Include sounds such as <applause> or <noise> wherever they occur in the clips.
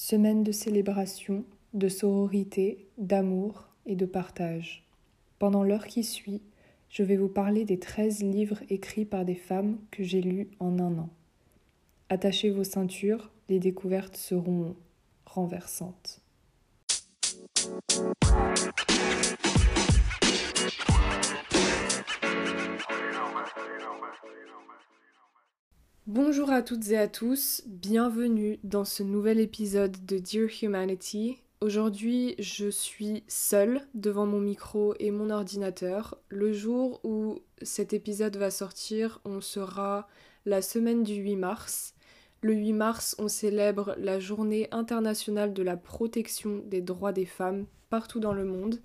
Semaine de célébration, de sororité, d'amour et de partage. Pendant l'heure qui suit, je vais vous parler des 13 livres écrits par des femmes que j'ai lus en un an. Attachez vos ceintures, les découvertes seront renversantes. Bonjour à toutes et à tous, bienvenue dans ce nouvel épisode de Dear Humanity. Aujourd'hui, je suis seule devant mon micro et mon ordinateur. Le jour où cet épisode va sortir, on sera la semaine du 8 mars. Le 8 mars, on célèbre la journée internationale de la protection des droits des femmes partout dans le monde.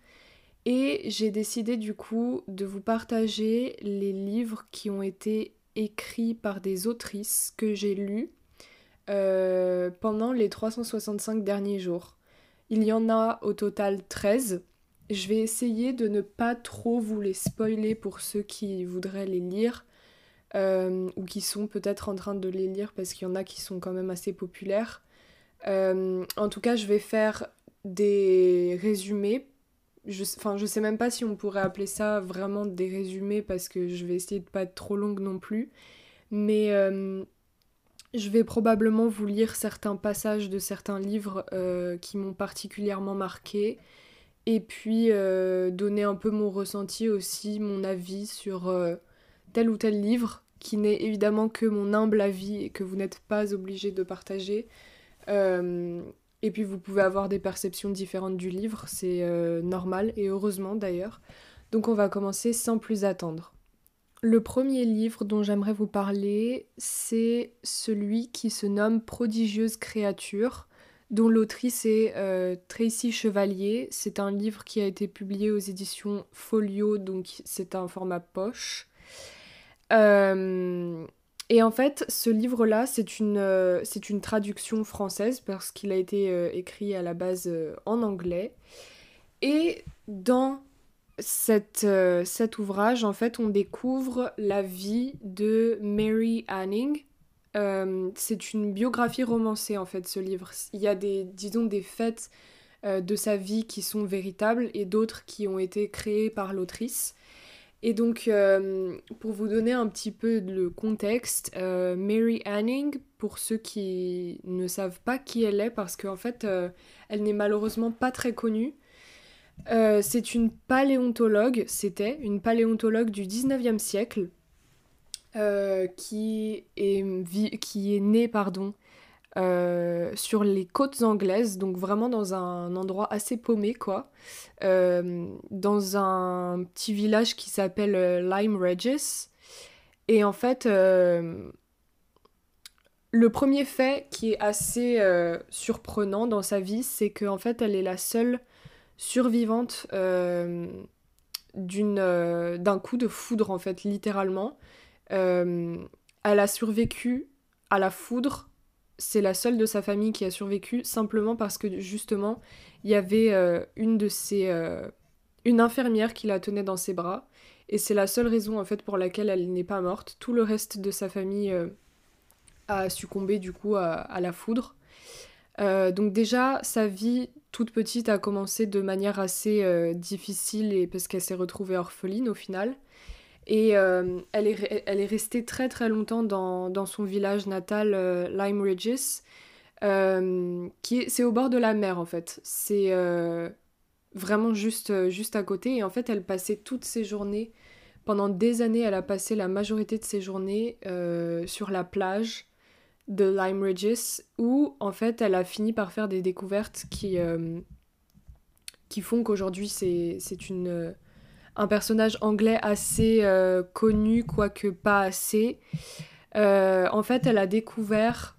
Et j'ai décidé du coup de vous partager les livres qui ont été écrits par des autrices que j'ai lus euh, pendant les 365 derniers jours. Il y en a au total 13. Je vais essayer de ne pas trop vous les spoiler pour ceux qui voudraient les lire euh, ou qui sont peut-être en train de les lire parce qu'il y en a qui sont quand même assez populaires. Euh, en tout cas, je vais faire des résumés je, enfin, sais même pas si on pourrait appeler ça vraiment des résumés parce que je vais essayer de pas être trop longue non plus. Mais euh, je vais probablement vous lire certains passages de certains livres euh, qui m'ont particulièrement marqué. Et puis euh, donner un peu mon ressenti aussi, mon avis sur tel ou tel livre, qui n'est évidemment que mon humble avis et que vous n'êtes pas obligé de partager. Et puis vous pouvez avoir des perceptions différentes du livre, c'est euh, normal et heureusement d'ailleurs. Donc on va commencer sans plus attendre. Le premier livre dont j'aimerais vous parler, c'est celui qui se nomme Prodigieuse créature, dont l'autrice est euh, Tracy Chevalier. C'est un livre qui a été publié aux éditions Folio, donc c'est un format poche. Euh, et en fait, ce livre-là, c'est une, euh, c'est une traduction française parce qu'il a été euh, écrit à la base euh, en anglais. Et dans cet ouvrage, en fait, on découvre la vie de Mary Anning. c'est une biographie romancée, en fait, ce livre. Il y a des, disons, des faits de sa vie qui sont véritables et d'autres qui ont été créés par l'autrice. Et donc, euh, pour vous donner un petit peu le contexte, euh, Mary Anning, pour ceux qui ne savent pas qui elle est, parce qu'en fait, euh, elle n'est malheureusement pas très connue, c'est une paléontologue, c'était une paléontologue du 19e siècle, qui, est, qui est née, pardon, euh, sur les côtes anglaises, donc vraiment dans un endroit assez paumé, quoi, euh, dans un petit village qui s'appelle euh, Lyme Regis. Et en fait, le premier fait qui est assez surprenant dans sa vie, c'est qu'en fait, elle est la seule survivante d'un coup de foudre, en fait, littéralement. elle a survécu à la foudre c'est la seule de sa famille qui a survécu simplement parce que justement il y avait euh, une de ses euh, une infirmière qui la tenait dans ses bras. Et c'est la seule raison en fait pour laquelle elle n'est pas morte. Tout le reste de sa famille euh, a succombé du coup à, la foudre. Donc déjà sa vie toute petite a commencé de manière assez difficile et parce qu'elle s'est retrouvée orpheline au final et euh, elle, est, elle est restée très très longtemps dans, dans son village natal, euh, Lyme Regis. Euh, qui c'est au bord de la mer en fait. C'est vraiment juste, juste à côté. Et en fait, elle passait toutes ses journées, pendant des années, elle a passé la majorité de ses journées sur la plage de Lyme Regis, où en fait, elle a fini par faire des découvertes qui, qui font qu'aujourd'hui, c'est une un personnage anglais assez euh, connu, quoique pas assez. Euh, en fait, elle a découvert,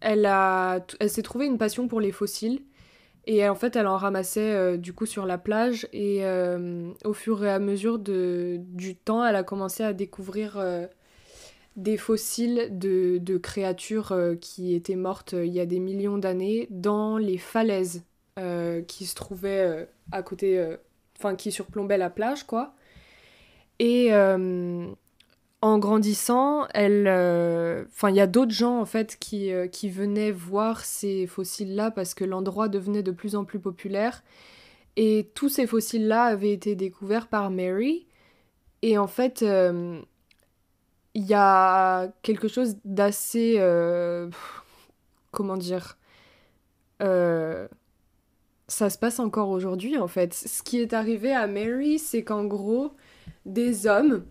elle, a, elle s'est trouvé une passion pour les fossiles. Et en fait, elle en ramassait euh, du coup sur la plage. Et au fur et à mesure de, du temps, elle a commencé à découvrir des fossiles de, de créatures qui étaient mortes il y a des millions d'années dans les falaises qui se trouvaient à côté enfin qui surplombait la plage, quoi. Et euh, en grandissant, elle, enfin, il y a d'autres gens en fait qui, qui venaient voir ces fossiles-là parce que l'endroit devenait de plus en plus populaire. Et tous ces fossiles-là avaient été découverts par Mary. Et en fait, il y a quelque chose d'assez comment dire euh, ça se passe encore aujourd'hui en fait. Ce qui est arrivé à Mary, c'est qu'en gros, des hommes,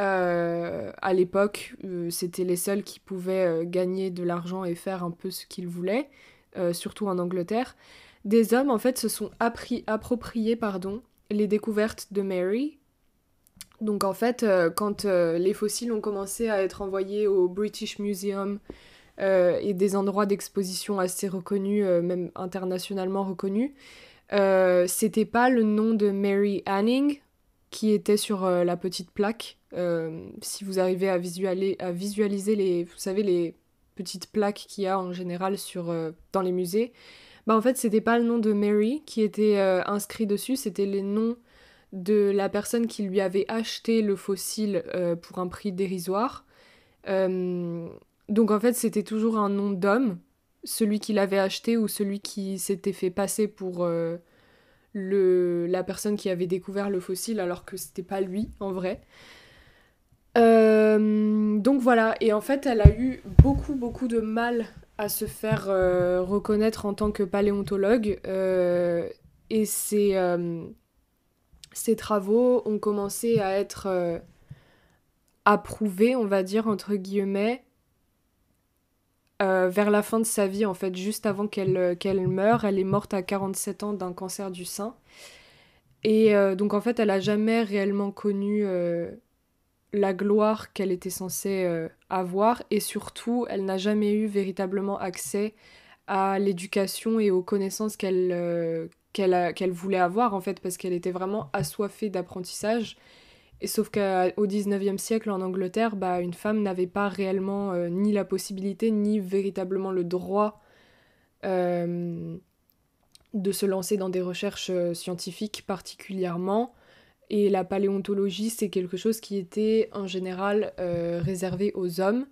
euh, à l'époque, euh, c'était les seuls qui pouvaient gagner de l'argent et faire un peu ce qu'ils voulaient, surtout en Angleterre. Des hommes, en fait, se sont appris, appropriés pardon, les découvertes de Mary. Donc, en fait, quand les fossiles ont commencé à être envoyés au British Museum euh, et des endroits d'exposition assez reconnus, euh, même internationalement reconnus. Euh, c'était pas le nom de Mary Anning qui était sur la petite plaque. si vous arrivez à, visualiser, à visualiser les, vous savez, les petites plaques qu'il y a en général sur, dans les musées, bah en fait c'était pas le nom de Mary qui était inscrit dessus, c'était les noms de la personne qui lui avait acheté le fossile pour un prix dérisoire. Donc en fait, c'était toujours un nom d'homme, celui qui l'avait acheté ou celui qui s'était fait passer pour euh, le, la personne qui avait découvert le fossile alors que c'était pas lui en vrai. Euh, donc voilà, et en fait, elle a eu beaucoup beaucoup de mal à se faire euh, reconnaître en tant que paléontologue. Et ses, ses travaux ont commencé à être approuvés, on va dire entre guillemets, euh, vers la fin de sa vie, en fait, juste avant qu'elle euh, meure. Elle est morte à 47 ans d'un cancer du sein. Et euh, donc, en fait, elle n'a jamais réellement connu la gloire qu'elle était censée avoir. Et surtout, elle n'a jamais eu véritablement accès à l'éducation et aux connaissances qu'elle qu'elle voulait avoir, en fait, parce qu'elle était vraiment assoiffée d'apprentissage. Sauf qu'au 19e siècle en Angleterre, bah, une femme n'avait pas réellement euh, ni la possibilité ni véritablement le droit euh, de se lancer dans des recherches euh, scientifiques particulièrement. Et la paléontologie, c'est quelque chose qui était en général réservé aux hommes.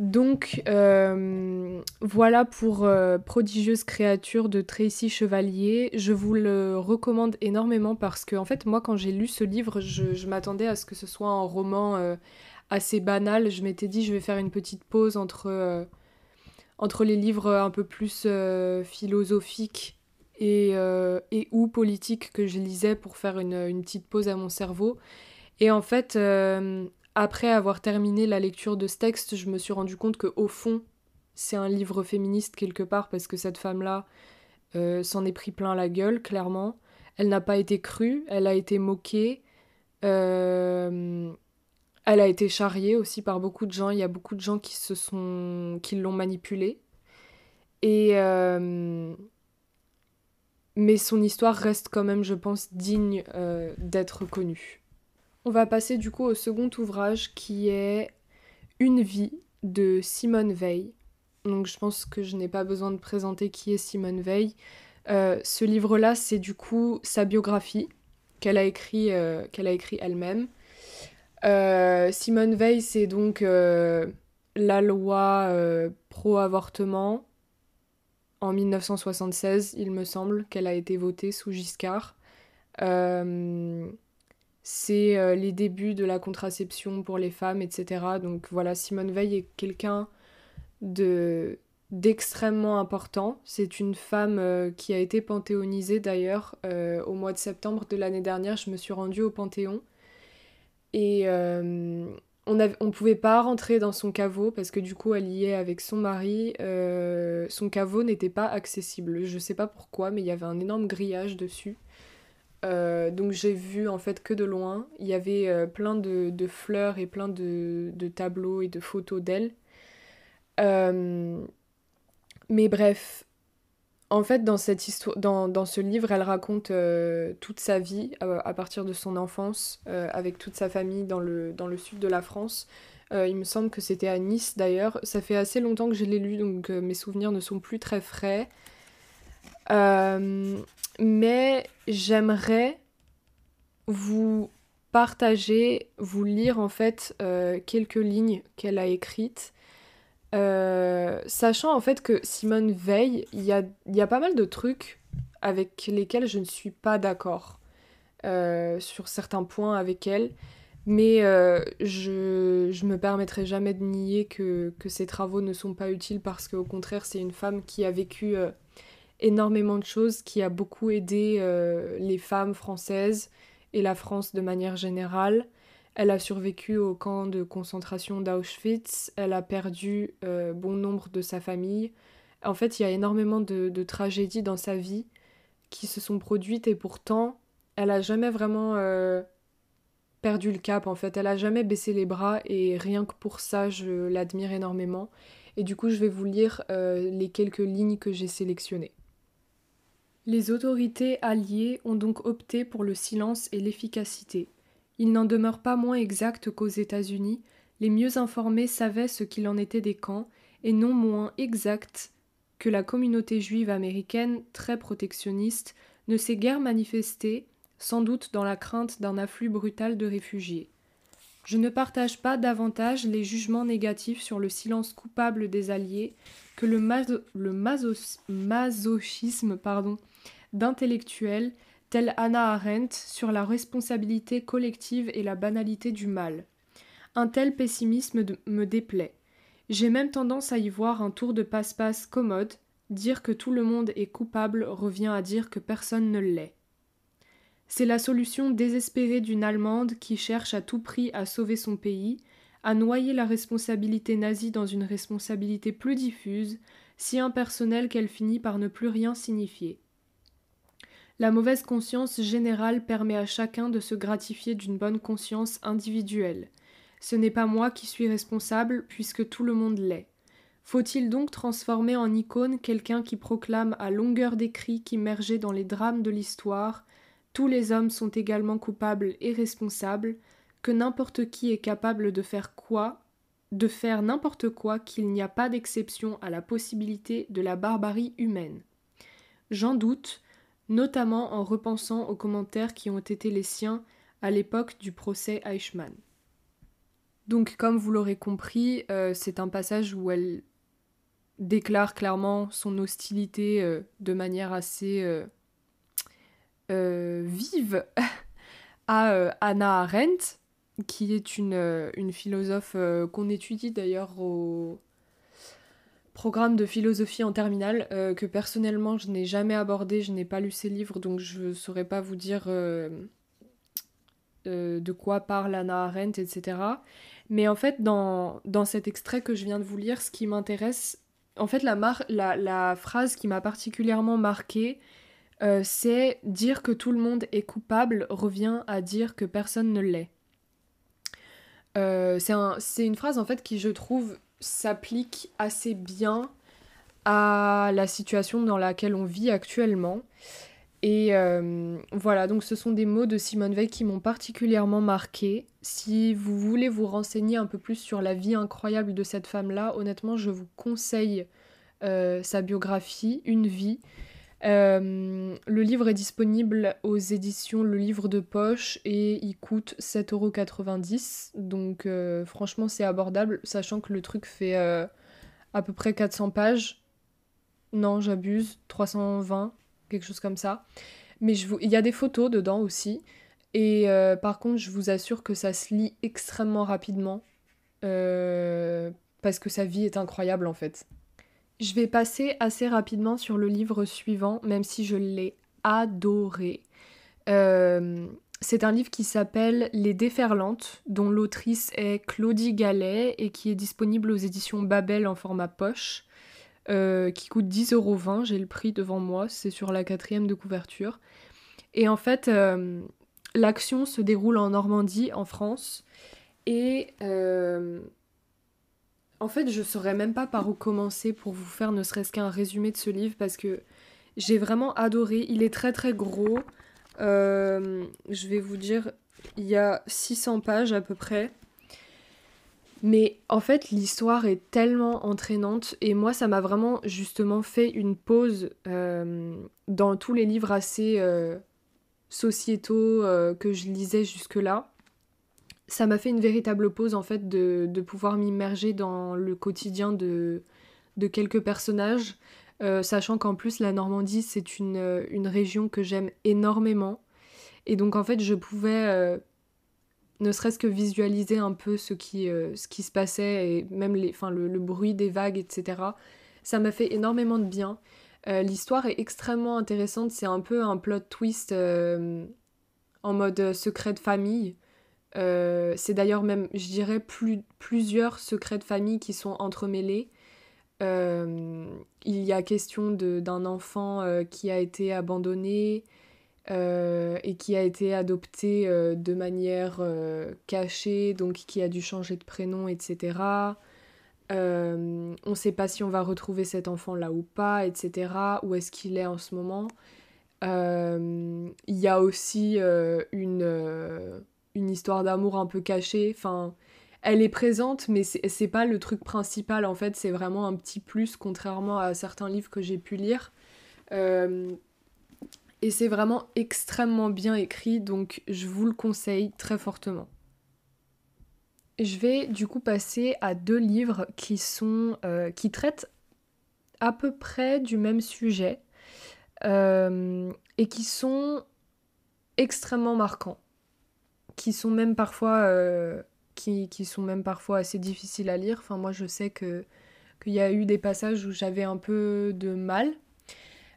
Donc euh, voilà pour euh, Prodigieuse créature de Tracy Chevalier. Je vous le recommande énormément parce que en fait moi quand j'ai lu ce livre, je, m'attendais à ce que ce soit un roman euh, assez banal. Je m'étais dit je vais faire une petite pause entre, les livres un peu plus philosophiques et, ou politiques que je lisais pour faire une, petite pause à mon cerveau. Et en fait après avoir terminé la lecture de ce texte, je me suis rendu compte que au fond, c'est un livre féministe quelque part parce que cette femme-là euh, s'en est pris plein la gueule, clairement. Elle n'a pas été crue, elle a été moquée. Euh, elle a été charriée aussi par beaucoup de gens. Il y a beaucoup de gens qui se sont, qui l'ont manipulée. Et euh, mais son histoire reste quand même, je pense, digne d'être connue. On va passer du coup au second ouvrage qui est Une vie de Simone Veil. Donc je pense que je n'ai pas besoin de présenter qui est Simone Veil. Euh, ce livre-là, c'est du coup sa biographie qu'elle a écrit, euh, elle-même. Euh, Simone Veil, c'est donc la loi pro-avortement en 1976, il me semble, qu'elle a été votée sous Giscard c'est euh, les débuts de la contraception pour les femmes, etc. Donc voilà, Simone Veil est quelqu'un de d'extrêmement important. C'est une femme euh, qui a été panthéonisée d'ailleurs euh, au mois de septembre de l'année dernière. Je me suis rendue au Panthéon et on ne pouvait pas rentrer dans son caveau parce que du coup elle y est avec son mari. son caveau n'était pas accessible. Je sais pas pourquoi, mais il y avait un énorme grillage dessus. Euh, donc j'ai vu en fait que de loin. Il y avait euh, plein de, fleurs et plein de, tableaux et de photos d'elle. Euh, mais bref, en fait dans, cette histoire, dans, ce livre, elle raconte toute sa vie à partir de son enfance avec toute sa famille dans le, dans le sud de la France. il me semble que c'était à Nice d'ailleurs. Ça fait assez longtemps que je l'ai lu donc mes souvenirs ne sont plus très frais. Mais j'aimerais vous partager, vous lire en fait euh, quelques lignes qu'elle a écrites. Euh, sachant en fait que Simone Veil, il y a, pas mal de trucs avec lesquels je ne suis pas d'accord euh, sur certains points avec elle. Mais je, je me permettrai jamais de nier que, que ses travaux ne sont pas utiles parce qu'au contraire, c'est une femme qui a vécu énormément de choses, qui a beaucoup aidé les femmes françaises, et la France de manière générale. Elle a survécu au camp de concentration d'Auschwitz, elle a perdu euh, bon nombre de sa famille. En fait, il y a énormément de, tragédies dans sa vie qui se sont produites et pourtant, elle a jamais vraiment euh, perdu le cap. En fait, elle a jamais baissé les bras et rien que pour ça, je l'admire énormément. Et du coup, je vais vous lire euh, les quelques lignes que j'ai sélectionnées. Les autorités alliées ont donc opté pour le silence et l'efficacité. Il n'en demeure pas moins exact qu'aux États-Unis, les mieux informés savaient ce qu'il en était des camps, et non moins exact que la communauté juive américaine, très protectionniste, ne s'est guère manifestée, sans doute dans la crainte d'un afflux brutal de réfugiés. Je ne partage pas davantage les jugements négatifs sur le silence coupable des Alliés que le, masochisme d'intellectuels tels Anna Arendt sur la responsabilité collective et la banalité du mal. Un tel pessimisme me déplaît. J'ai même tendance à y voir un tour de passe-passe commode, dire que tout le monde est coupable revient à dire que personne ne l'est. C'est la solution désespérée d'une Allemande qui cherche à tout prix à sauver son pays, à noyer la responsabilité nazie dans une responsabilité plus diffuse, si impersonnelle qu'elle finit par ne plus rien signifier. La mauvaise conscience générale permet à chacun de se gratifier d'une bonne conscience individuelle. Ce n'est pas moi qui suis responsable, puisque tout le monde l'est. Faut-il donc transformer en icône quelqu'un qui proclame à longueur d'écrit qu'immergé dans les drames de l'histoire, tous les hommes sont également coupables et responsables, que n'importe qui est capable de faire quoi, de faire n'importe quoi, qu'il n'y a pas d'exception à la possibilité de la barbarie humaine. J'en doute, notamment en repensant aux commentaires qui ont été les siens à l'époque du procès Eichmann. Donc comme vous l'aurez compris, euh, c'est un passage où elle déclare clairement son hostilité euh, de manière assez euh, vive <laughs> à Anna Arendt, qui est une, une philosophe qu'on étudie d'ailleurs au, programme de philosophie en terminale euh, que personnellement je n'ai jamais abordé, je n'ai pas lu ses livres donc je ne saurais pas vous dire euh, euh, de quoi parle Anna Arendt, etc. Mais en fait, dans, dans cet extrait que je viens de vous lire, ce qui m'intéresse, en fait, la, la, la phrase qui m'a particulièrement marquée, c'est dire que tout le monde est coupable revient à dire que personne ne l'est. c'est une phrase en fait qui je trouve s'applique assez bien à la situation dans laquelle on vit actuellement. Et euh, voilà, donc ce sont des mots de Simone Veil qui m'ont particulièrement marqué. Si vous voulez vous renseigner un peu plus sur la vie incroyable de cette femme-là, honnêtement, je vous conseille euh, sa biographie, Une vie. Euh, le livre est disponible aux éditions Le Livre de Poche et il coûte 7,90€. Donc euh, franchement c'est abordable, sachant que le truc fait euh, à peu près 400 pages. Non, j'abuse, 320, quelque chose comme ça. Mais il y a des photos dedans aussi. Et par contre, je vous assure que ça se lit extrêmement rapidement. parce que sa vie est incroyable en fait. Je vais passer assez rapidement sur le livre suivant, même si je l'ai adoré. Euh, c'est un livre qui s'appelle Les Déferlantes, dont l'autrice est Claudie Gallet et qui est disponible aux éditions Babel en format poche, euh, qui coûte 10,20€. J'ai le prix devant moi, c'est sur la quatrième de couverture. Et en fait, euh, l'action se déroule en Normandie, en France, et en fait, je saurais même pas par où commencer pour vous faire ne serait-ce qu'un résumé de ce livre parce que j'ai vraiment adoré. Il est très très gros. Euh, je vais vous dire, il y a 600 pages à peu près. Mais en fait, l'histoire est tellement entraînante et moi, ça m'a vraiment justement fait une pause euh, dans tous les livres assez euh, sociétaux que je lisais jusque-là. Ça m'a fait une véritable pause en fait de, de pouvoir m'immerger dans le quotidien de, de quelques personnages, euh, sachant qu'en plus la Normandie c'est une, une région que j'aime énormément. Et donc en fait je pouvais euh, ne serait-ce que visualiser un peu ce qui, euh, ce qui se passait et même les, le, le bruit des vagues, etc. Ça m'a fait énormément de bien. L'histoire est extrêmement intéressante, c'est un peu un plot twist en mode secret de famille. Euh, c'est d'ailleurs même, je dirais, plus, plusieurs secrets de famille qui sont entremêlés. Euh, il y a question d'un enfant euh, qui a été abandonné et qui a été adopté de manière cachée, donc qui a dû changer de prénom, etc. on ne sait pas si on va retrouver cet enfant là ou pas, etc. Où est-ce qu'il est en ce moment Il y a aussi une une histoire d'amour un peu cachée. Enfin, elle est présente, mais c'est pas le truc principal en fait. C'est vraiment un petit plus, contrairement à certains livres que j'ai pu lire. Euh, et c'est vraiment extrêmement bien écrit, donc je vous le conseille très fortement. Je vais du coup passer à deux livres qui sont euh, qui traitent à peu près du même sujet euh, et qui sont extrêmement marquants qui sont même parfois euh, qui, qui, sont même parfois assez difficiles à lire. Enfin moi je sais que qu'il y a eu des passages où j'avais un peu de mal.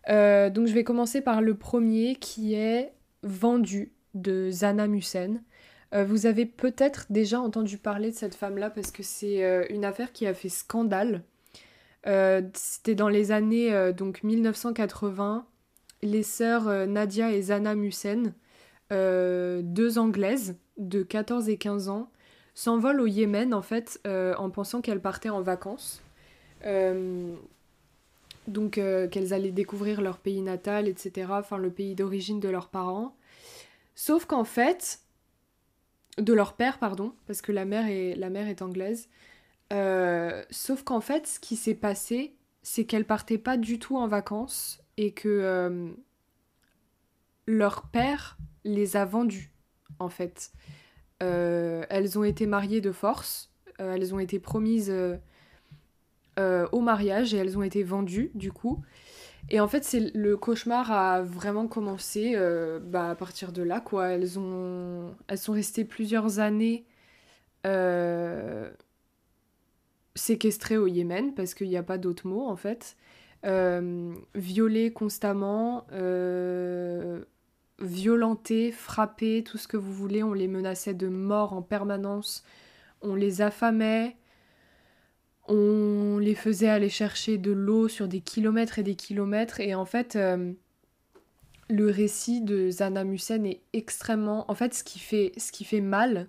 Euh, donc je vais commencer par le premier qui est Vendu de Zana Musen. Euh, vous avez peut-être déjà entendu parler de cette femme-là parce que c'est une affaire qui a fait scandale. C'était dans les années donc 1980. Les sœurs Nadia et Zana Musen euh, deux Anglaises de 14 et 15 ans s'envolent au Yémen en fait euh, en pensant qu'elles partaient en vacances. Euh, donc qu'elles allaient découvrir leur pays natal, etc. Enfin le pays d'origine de leurs parents. Sauf qu'en fait, de leur père, pardon, parce que la mère est, la mère est anglaise. sauf qu'en fait, ce qui s'est passé, c'est qu'elles partaient pas du tout en vacances et que leur père les a vendues, en fait. Euh, elles ont été mariées de force, euh, elles ont été promises euh, au mariage et elles ont été vendues, du coup. Et en fait, c'est le cauchemar a vraiment commencé bah, à partir de là, quoi. Elles, ont, elles sont restées plusieurs années séquestrées au Yémen, parce qu'il n'y a pas d'autre mot, en fait. violées constamment, violentés, frappés, tout ce que vous voulez. On les menaçait de mort en permanence. On les affamait. On les faisait aller chercher de l'eau sur des kilomètres et des kilomètres. Et en fait, euh, le récit de Zana Musen est extrêmement. En fait, ce qui fait, ce qui fait mal,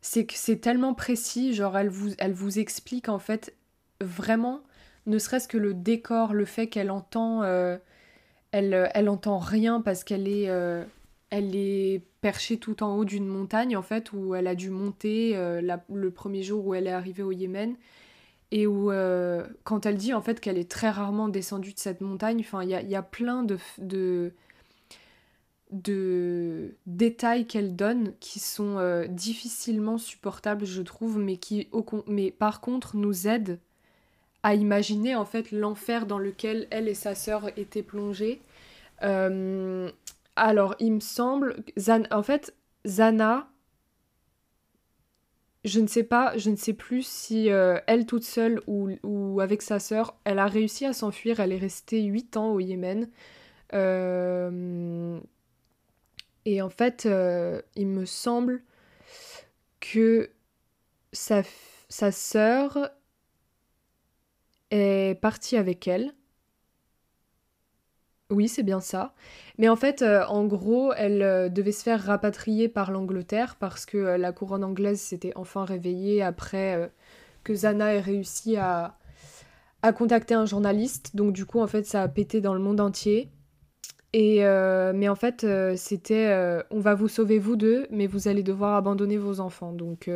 c'est que c'est tellement précis. Genre, elle vous, elle vous explique en fait vraiment, ne serait-ce que le décor, le fait qu'elle entend. Euh, euh, elle, entend rien parce qu'elle est, euh, elle est perchée tout en haut d'une montagne, en fait, où elle a dû monter euh, le premier jour où elle est arrivée au Yémen. Et où, quand elle dit en fait qu'elle est très rarement descendue de cette montagne, enfin, il y a, plein de, détails qu'elle donne qui sont difficilement supportables, je trouve, mais qui, mais par contre, nous aident à imaginer en fait l'enfer dans lequel elle et sa sœur étaient plongées. Euh, alors, il me semble, en fait, Zana, je ne sais pas, je ne sais plus si euh, elle toute seule ou, ou, avec sa sœur, elle a réussi à s'enfuir. Elle est restée 8 ans au Yémen. Euh, et en fait, il me semble que sa, sa sœur est partie avec elle. Oui, c'est bien ça. Mais en fait, euh, en gros, elle euh, devait se faire rapatrier par l'Angleterre parce que euh, la couronne anglaise s'était enfin réveillée après que Zana ait réussi à, à contacter un journaliste. Donc du coup, en fait, ça a pété dans le monde entier. Et mais en fait, c'était on va vous sauver vous deux, mais vous allez devoir abandonner vos enfants. Donc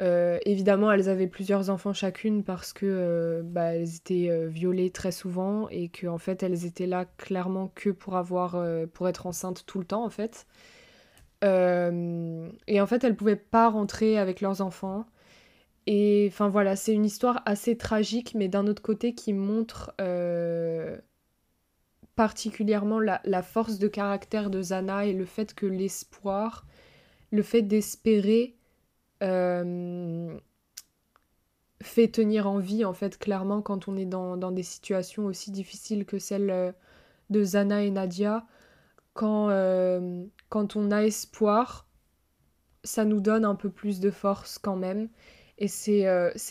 euh, évidemment, elles avaient plusieurs enfants chacune parce que euh, bah, elles étaient euh, violées très souvent et que en fait elles étaient là clairement que pour avoir pour être enceintes tout le temps en fait. et en fait, elles pouvaient pas rentrer avec leurs enfants. Et enfin voilà, c'est une histoire assez tragique, mais d'un autre côté qui montre particulièrement la, la, force de caractère de Zana et le fait que l'espoir, le fait d'espérer, euh, fait tenir en vie, en fait, clairement, quand on est dans, dans des situations aussi difficiles que celle euh, de Zana et Nadia. Quand, euh, quand on a espoir, ça nous donne un peu plus de force quand même. Et c'est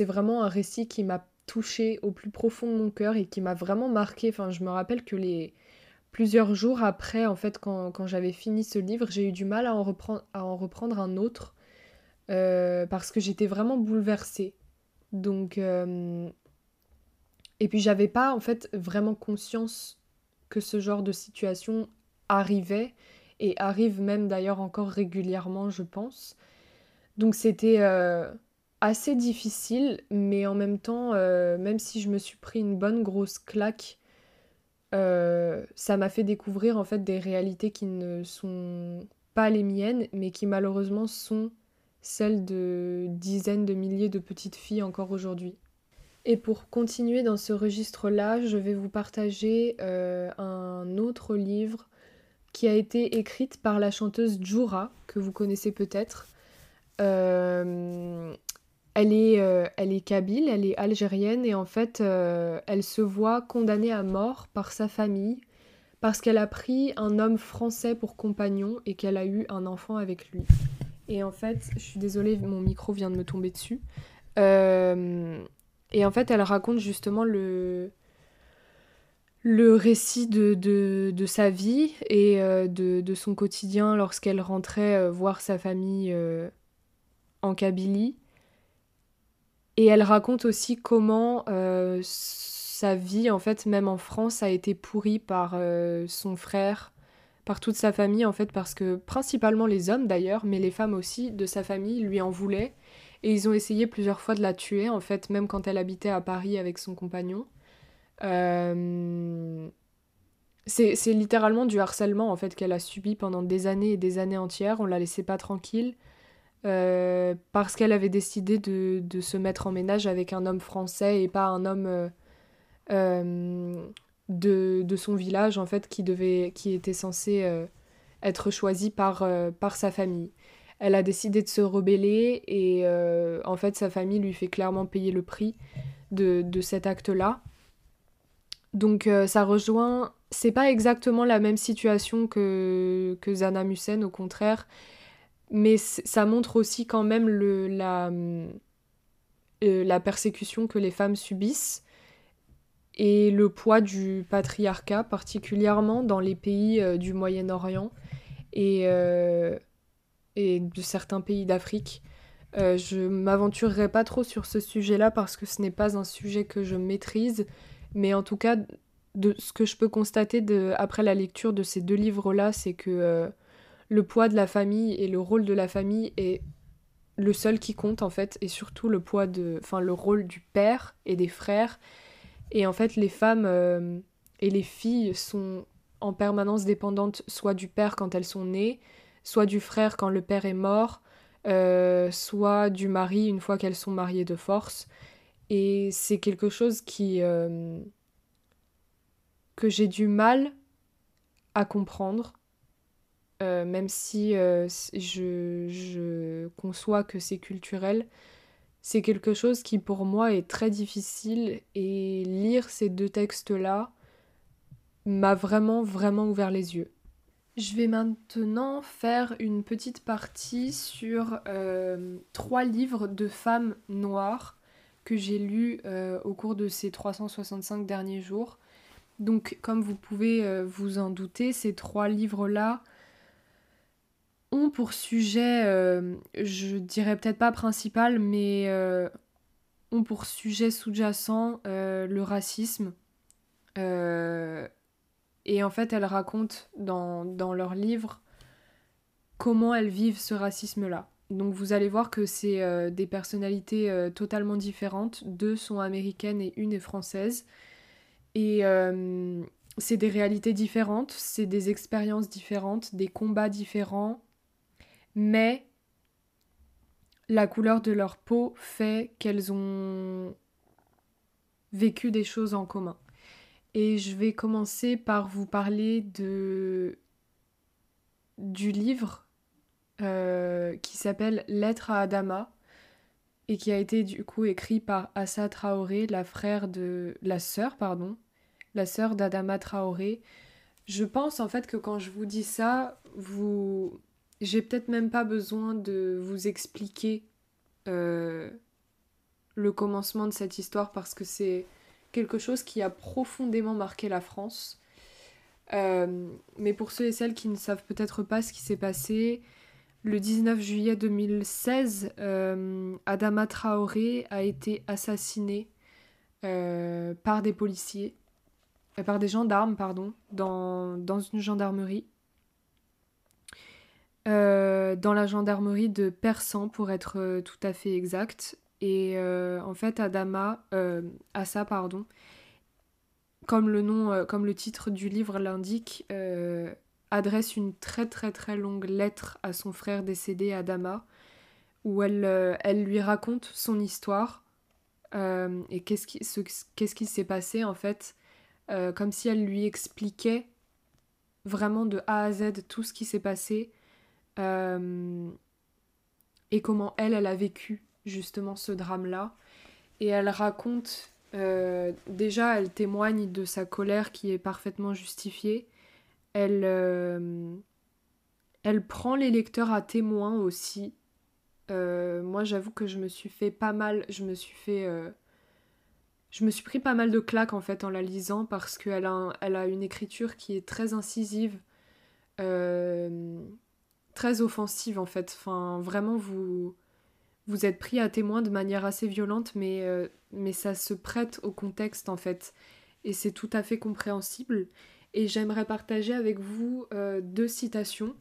vraiment un récit qui m'a touché au plus profond de mon cœur et qui m'a vraiment marqué. Enfin, je me rappelle que les plusieurs jours après, en fait, quand, quand j'avais fini ce livre, j'ai eu du mal à en à en reprendre un autre euh, parce que j'étais vraiment bouleversée. Donc, euh, et puis j'avais pas en fait vraiment conscience que ce genre de situation arrivait et arrive même d'ailleurs encore régulièrement, je pense. Donc c'était euh, assez difficile, mais en même temps, même si je me suis pris une bonne grosse claque, ça m'a fait découvrir en fait des réalités qui ne sont pas les miennes, mais qui malheureusement sont celles de dizaines de milliers de petites filles encore aujourd'hui. Et pour continuer dans ce registre-là, je vais vous partager euh, un autre livre qui a été écrit par la chanteuse Jura, que vous connaissez peut-être. Euh, elle est, euh, elle est kabyle, elle est algérienne et en fait, elle se voit condamnée à mort par sa famille parce qu'elle a pris un homme français pour compagnon et qu'elle a eu un enfant avec lui. Et en fait, je suis désolée, mon micro vient de me tomber dessus. Euh, et en fait, elle raconte justement le, le récit de, de, sa vie et de, de, son quotidien lorsqu'elle rentrait voir sa famille en Kabylie. Et elle raconte aussi comment euh, sa vie, en fait, même en France, a été pourrie par euh, son frère, par toute sa famille, en fait, parce que principalement les hommes d'ailleurs, mais les femmes aussi de sa famille lui en voulaient. Et ils ont essayé plusieurs fois de la tuer, en fait, même quand elle habitait à Paris avec son compagnon. Euh, c'est littéralement du harcèlement, en fait, qu'elle a subi pendant des années et des années entières. On la laissait pas tranquille. Euh, parce qu'elle avait décidé de, se mettre en ménage avec un homme français et pas un homme euh, de, de, son village en fait qui devait qui était censé être choisi par, par sa famille. Elle a décidé de se rebeller et en fait sa famille lui fait clairement payer le prix de, de cet acte-là. Donc ça rejoint, c'est pas exactement la même situation que, que Zana Mussen, au contraire mais ça montre aussi quand même le, la, euh, la persécution que les femmes subissent et le poids du patriarcat, particulièrement dans les pays euh, du Moyen-Orient et, euh, et de certains pays d'Afrique. je m'aventurerai pas trop sur ce sujet-là parce que ce n'est pas un sujet que je maîtrise, mais en tout cas, de ce que je peux constater de, après la lecture de ces deux livres-là, c'est que le poids de la famille et le rôle de la famille est le seul qui compte en fait et surtout le poids de enfin le rôle du père et des frères et en fait les femmes euh, et les filles sont en permanence dépendantes soit du père quand elles sont nées soit du frère quand le père est mort euh, soit du mari une fois qu'elles sont mariées de force. Et c'est quelque chose qui euh, que j'ai du mal à comprendre même si je, conçois que c'est culturel, c'est quelque chose qui pour moi est très difficile et lire ces deux textes-là m'a vraiment, vraiment ouvert les yeux. Je vais maintenant faire une petite partie sur euh, trois livres de femmes noires que j'ai lus au cours de ces 365 derniers jours. Donc comme vous pouvez vous en douter, ces trois livres-là ont pour sujet, euh, je dirais peut-être pas principal, mais euh, ont pour sujet sous-jacent euh, le racisme. et en fait, elles racontent dans, dans leur livre comment elles vivent ce racisme-là. Donc vous allez voir que c'est des personnalités totalement différentes. Deux sont américaines et une est française. Et c'est des réalités différentes, c'est des expériences différentes, des combats différents, mais la couleur de leur peau fait qu'elles ont vécu des choses en commun. Et je vais commencer par vous parler de du livre euh, qui s'appelle Lettre à Adama et qui a été du coup écrit par Assa Traoré, la frère de la sœur pardon, la sœur d'Adama Traoré. Je pense en fait que quand je vous dis ça, vous j'ai peut-être même pas besoin de vous expliquer euh, le commencement de cette histoire parce que c'est quelque chose qui a profondément marqué la France. Euh, mais pour ceux et celles qui ne savent peut-être pas ce qui s'est passé, le 19 juillet 2016, euh, Adama Traoré a été assassiné par des policiers, par des gendarmes, pardon, dans, dans une gendarmerie. Dans la gendarmerie de Persan, pour être tout à fait exact. Et en fait, Adama, Assa, pardon, comme le nom, euh, comme le titre du livre l'indique, euh, adresse une très très très longue lettre à son frère décédé Adama, où elle, euh, elle lui raconte son histoire et qu'est-ce qui, s'est passé en fait, comme si elle lui expliquait vraiment de A à Z tout ce qui s'est passé et comment elle, elle a vécu justement ce drame-là. Et elle raconte euh, déjà, elle témoigne de sa colère qui est parfaitement justifiée. Elle, euh, elle prend les lecteurs à témoin aussi. Euh, moi, j'avoue que je me suis fait pas mal. Je me suis fait. je me suis pris pas mal de claques en fait en la lisant parce qu'elle a, elle a une écriture qui est très incisive, très offensive en fait. Enfin, vraiment, vous vous êtes pris à témoin de manière assez violente, mais, euh, mais ça se prête au contexte en fait. Et c'est tout à fait compréhensible. Et j'aimerais partager avec vous euh, deux citations,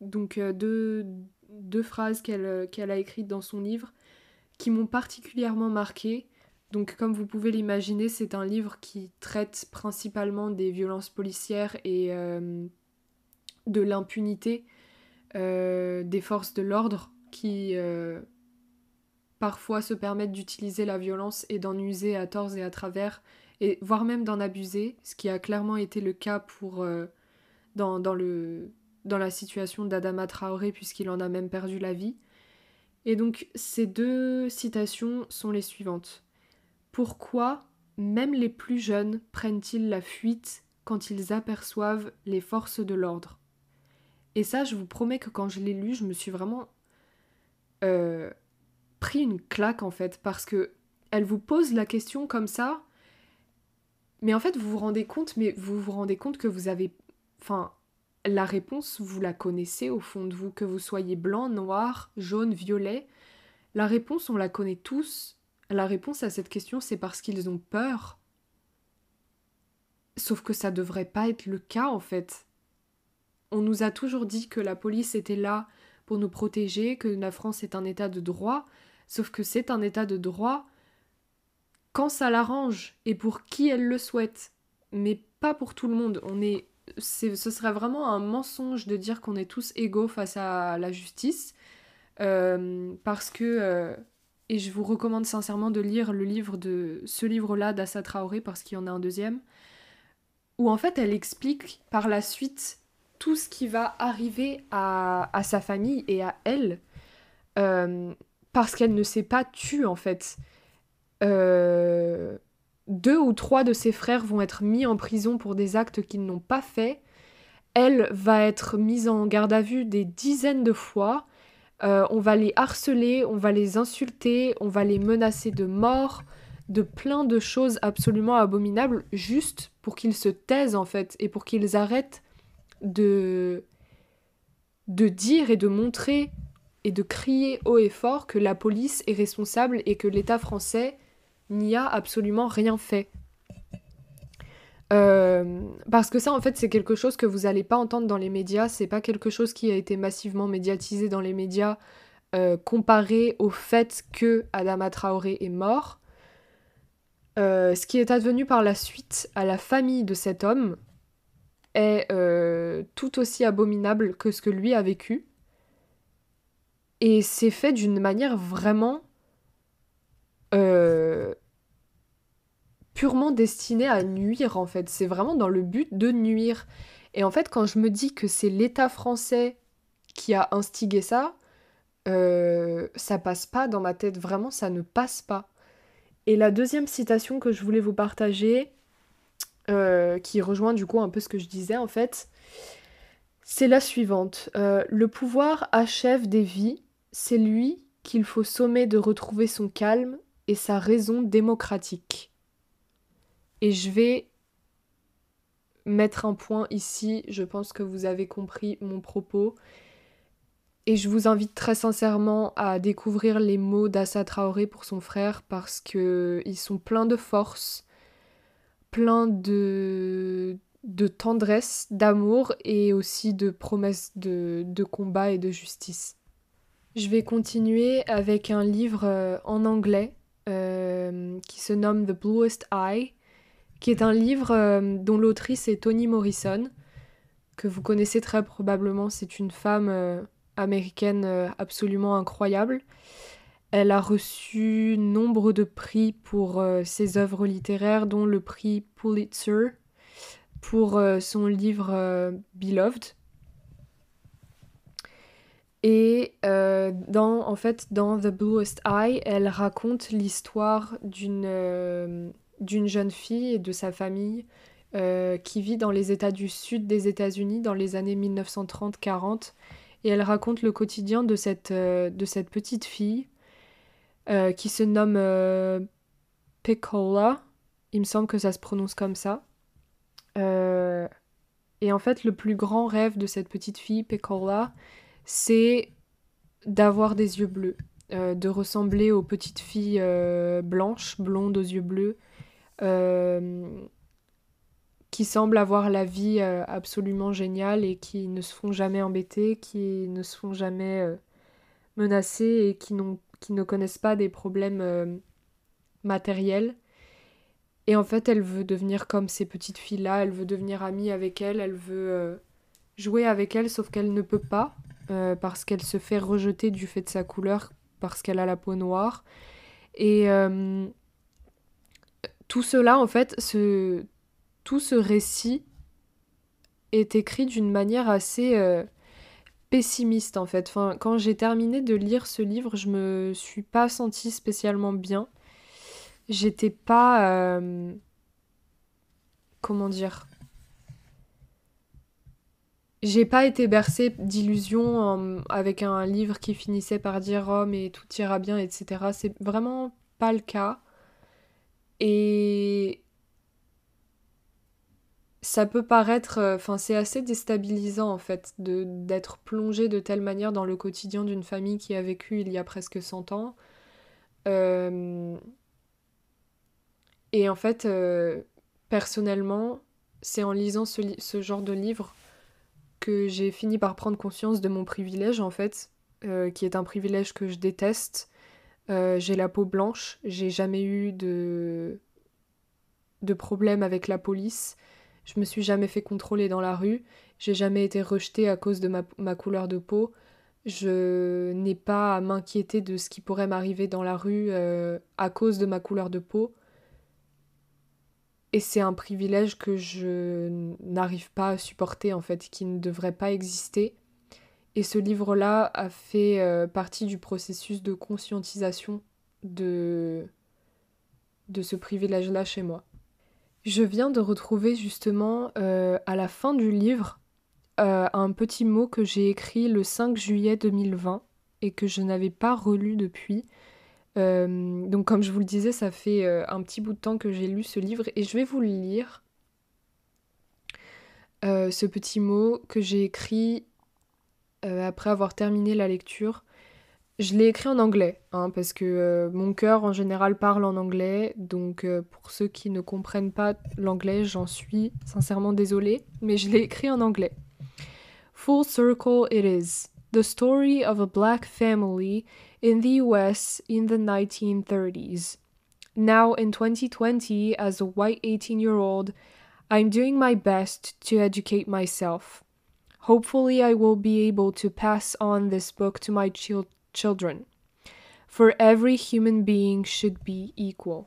donc euh, deux, deux, phrases qu'elle qu'elle a écrites dans son livre, qui m'ont particulièrement marqué. Donc comme vous pouvez l'imaginer, c'est un livre qui traite principalement des violences policières et de l'impunité des forces de l'ordre qui parfois se permettent d'utiliser la violence et d'en user à tort et à travers, et voire même d'en abuser, ce qui a clairement été le cas pour euh, dans, dans la situation d'Adama Traoré, puisqu'il en a même perdu la vie. Et donc ces deux citations sont les suivantes. Pourquoi même les plus jeunes prennent-ils la fuite quand ils aperçoivent les forces de l'ordre? Et ça, je vous promets que quand je l'ai lu, je me suis vraiment euh, pris une claque en fait parce que elle vous pose la question comme ça mais en fait vous vous rendez compte mais vous vous rendez compte que vous avez enfin la réponse vous la connaissez au fond de vous que vous soyez blanc, noir, jaune, violet la réponse on la connaît tous. La réponse à cette question c'est parce qu'ils ont peur. Sauf que ça devrait pas être le cas en fait on nous a toujours dit que la police était là pour nous protéger, que la France est un état de droit, Sauf que c'est un état de droit quand ça l'arrange et pour qui elle le souhaite, mais pas pour tout le monde. On est, ce serait vraiment un mensonge de dire qu'on est tous égaux face à la justice, euh, parce que euh, et je vous recommande sincèrement de lire le livre de ce livre-là d'Assa Traoré parce qu'il y en a un deuxième, où en fait elle explique par la suite tout ce qui va arriver à, à sa famille et à elle. Euh, parce qu'elle ne s'est pas tue en fait. Euh, deux ou trois de ses frères vont être mis en prison pour des actes qu'ils n'ont pas faits. Elle va être mise en garde à vue des dizaines de fois. Euh, on va les harceler, on va les insulter, on va les menacer de mort, de plein de choses absolument abominables, juste pour qu'ils se taisent en fait et pour qu'ils arrêtent de dire et de montrer et de crier haut et fort que la police est responsable et que l'État français n'y a absolument rien fait. Euh, parce que ça, en fait, c'est quelque chose que vous n'allez pas entendre dans les médias. C'est pas quelque chose qui a été massivement médiatisé dans les médias euh, comparé au fait que Adama Traoré est mort. Euh, ce qui est advenu par la suite à la famille de cet homme est tout aussi abominable que ce que lui a vécu. Et c'est fait d'une manière vraiment euh, purement destinée à nuire, en fait. C'est vraiment dans le but de nuire. Et en fait, quand je me dis que c'est l'État français qui a instigé ça, euh, ça passe pas dans ma tête. Vraiment, ça ne passe pas. Et la deuxième citation que je voulais vous partager, euh, qui rejoint du coup un peu ce que je disais en fait, c'est la suivante. le pouvoir achève des vies, c'est lui qu'il faut sommer de retrouver son calme et sa raison démocratique. Et je vais mettre un point ici, je pense que vous avez compris mon propos. Et je vous invite très sincèrement à découvrir les mots d'Assa Traoré pour son frère parce qu'ils sont pleins de force, pleins de, de tendresse, d'amour et aussi de promesses de, de combat et de justice. Je vais continuer avec un livre euh, en anglais euh, qui se nomme The Bluest Eye, qui est un livre euh, dont l'autrice est Toni Morrison, que vous connaissez très probablement. C'est une femme américaine absolument incroyable. Elle a reçu nombre de prix pour ses œuvres littéraires, dont le prix Pulitzer pour son livre Beloved. Et euh, dans, en fait, dans The Bluest Eye, elle raconte l'histoire d'une euh, jeune fille et de sa famille euh, qui vit dans les États du sud des États-Unis dans les années 1930-40. Et elle raconte le quotidien de cette, de cette petite fille qui se nomme Pecola. Il me semble que ça se prononce comme ça. et en fait, le plus grand rêve de cette petite fille, Pecola, c'est d'avoir des yeux bleus, euh, de ressembler aux petites filles euh, blanches, blondes aux yeux bleus, euh, qui semblent avoir la vie absolument géniale et qui ne se font jamais embêter, qui ne se font jamais menacer et qui, qui ne connaissent pas des problèmes matériels. Et en fait, elle veut devenir comme ces petites filles-là, elle veut devenir amie avec elles, elle veut jouer avec elles, sauf qu'elle ne peut pas, euh, parce qu'elle se fait rejeter du fait de sa couleur, parce qu'elle a la peau noire. Et euh, tout cela, en fait, tout ce récit est écrit d'une manière assez euh, pessimiste, en fait. Quand j'ai terminé de lire ce livre, je me suis pas sentie spécialement bien. J'étais pas... comment dire? J'ai pas été bercée d'illusions avec un livre qui finissait par dire oh mais tout ira bien etc. C'est vraiment pas le cas. Et ça peut paraître, euh, enfin c'est assez déstabilisant en fait de d'être plongé de telle manière dans le quotidien d'une famille qui a vécu il y a presque 100 ans. Euh, et en fait, euh, personnellement, c'est en lisant ce, ce genre de livre que j'ai fini par prendre conscience de mon privilège en fait, qui est un privilège que je déteste. J'ai la peau blanche, j'ai jamais eu de de problème avec la police. Je me suis jamais fait contrôler dans la rue. J'ai jamais été rejetée à cause de ma, couleur de peau. Je n'ai pas à m'inquiéter de ce qui pourrait m'arriver dans la rue euh, à cause de ma couleur de peau. Et c'est un privilège que je n'arrive pas à supporter en fait, qui ne devrait pas exister. Et ce livre-là a fait euh, partie du processus de conscientisation de, de ce privilège-là chez moi. Je viens de retrouver justement euh, à la fin du livre euh, un petit mot que j'ai écrit le 5 juillet 2020 et que je n'avais pas relu depuis. Euh, donc comme je vous le disais, ça fait un petit bout de temps que j'ai lu ce livre et je vais vous le lire. Ce petit mot que j'ai écrit après avoir terminé la lecture. Je l'ai écrit en anglais, hein, parce que mon cœur en général parle en anglais, donc pour ceux qui ne comprennent pas l'anglais, j'en suis sincèrement désolée, mais je l'ai écrit en anglais. Full circle it is. The story of a black family in the US in the 1930s. Now, in 2020, as a white 18 year old, I'm doing my best to educate myself. Hopefully, I will be able to pass on this book to my chil- children. For every human being should be equal.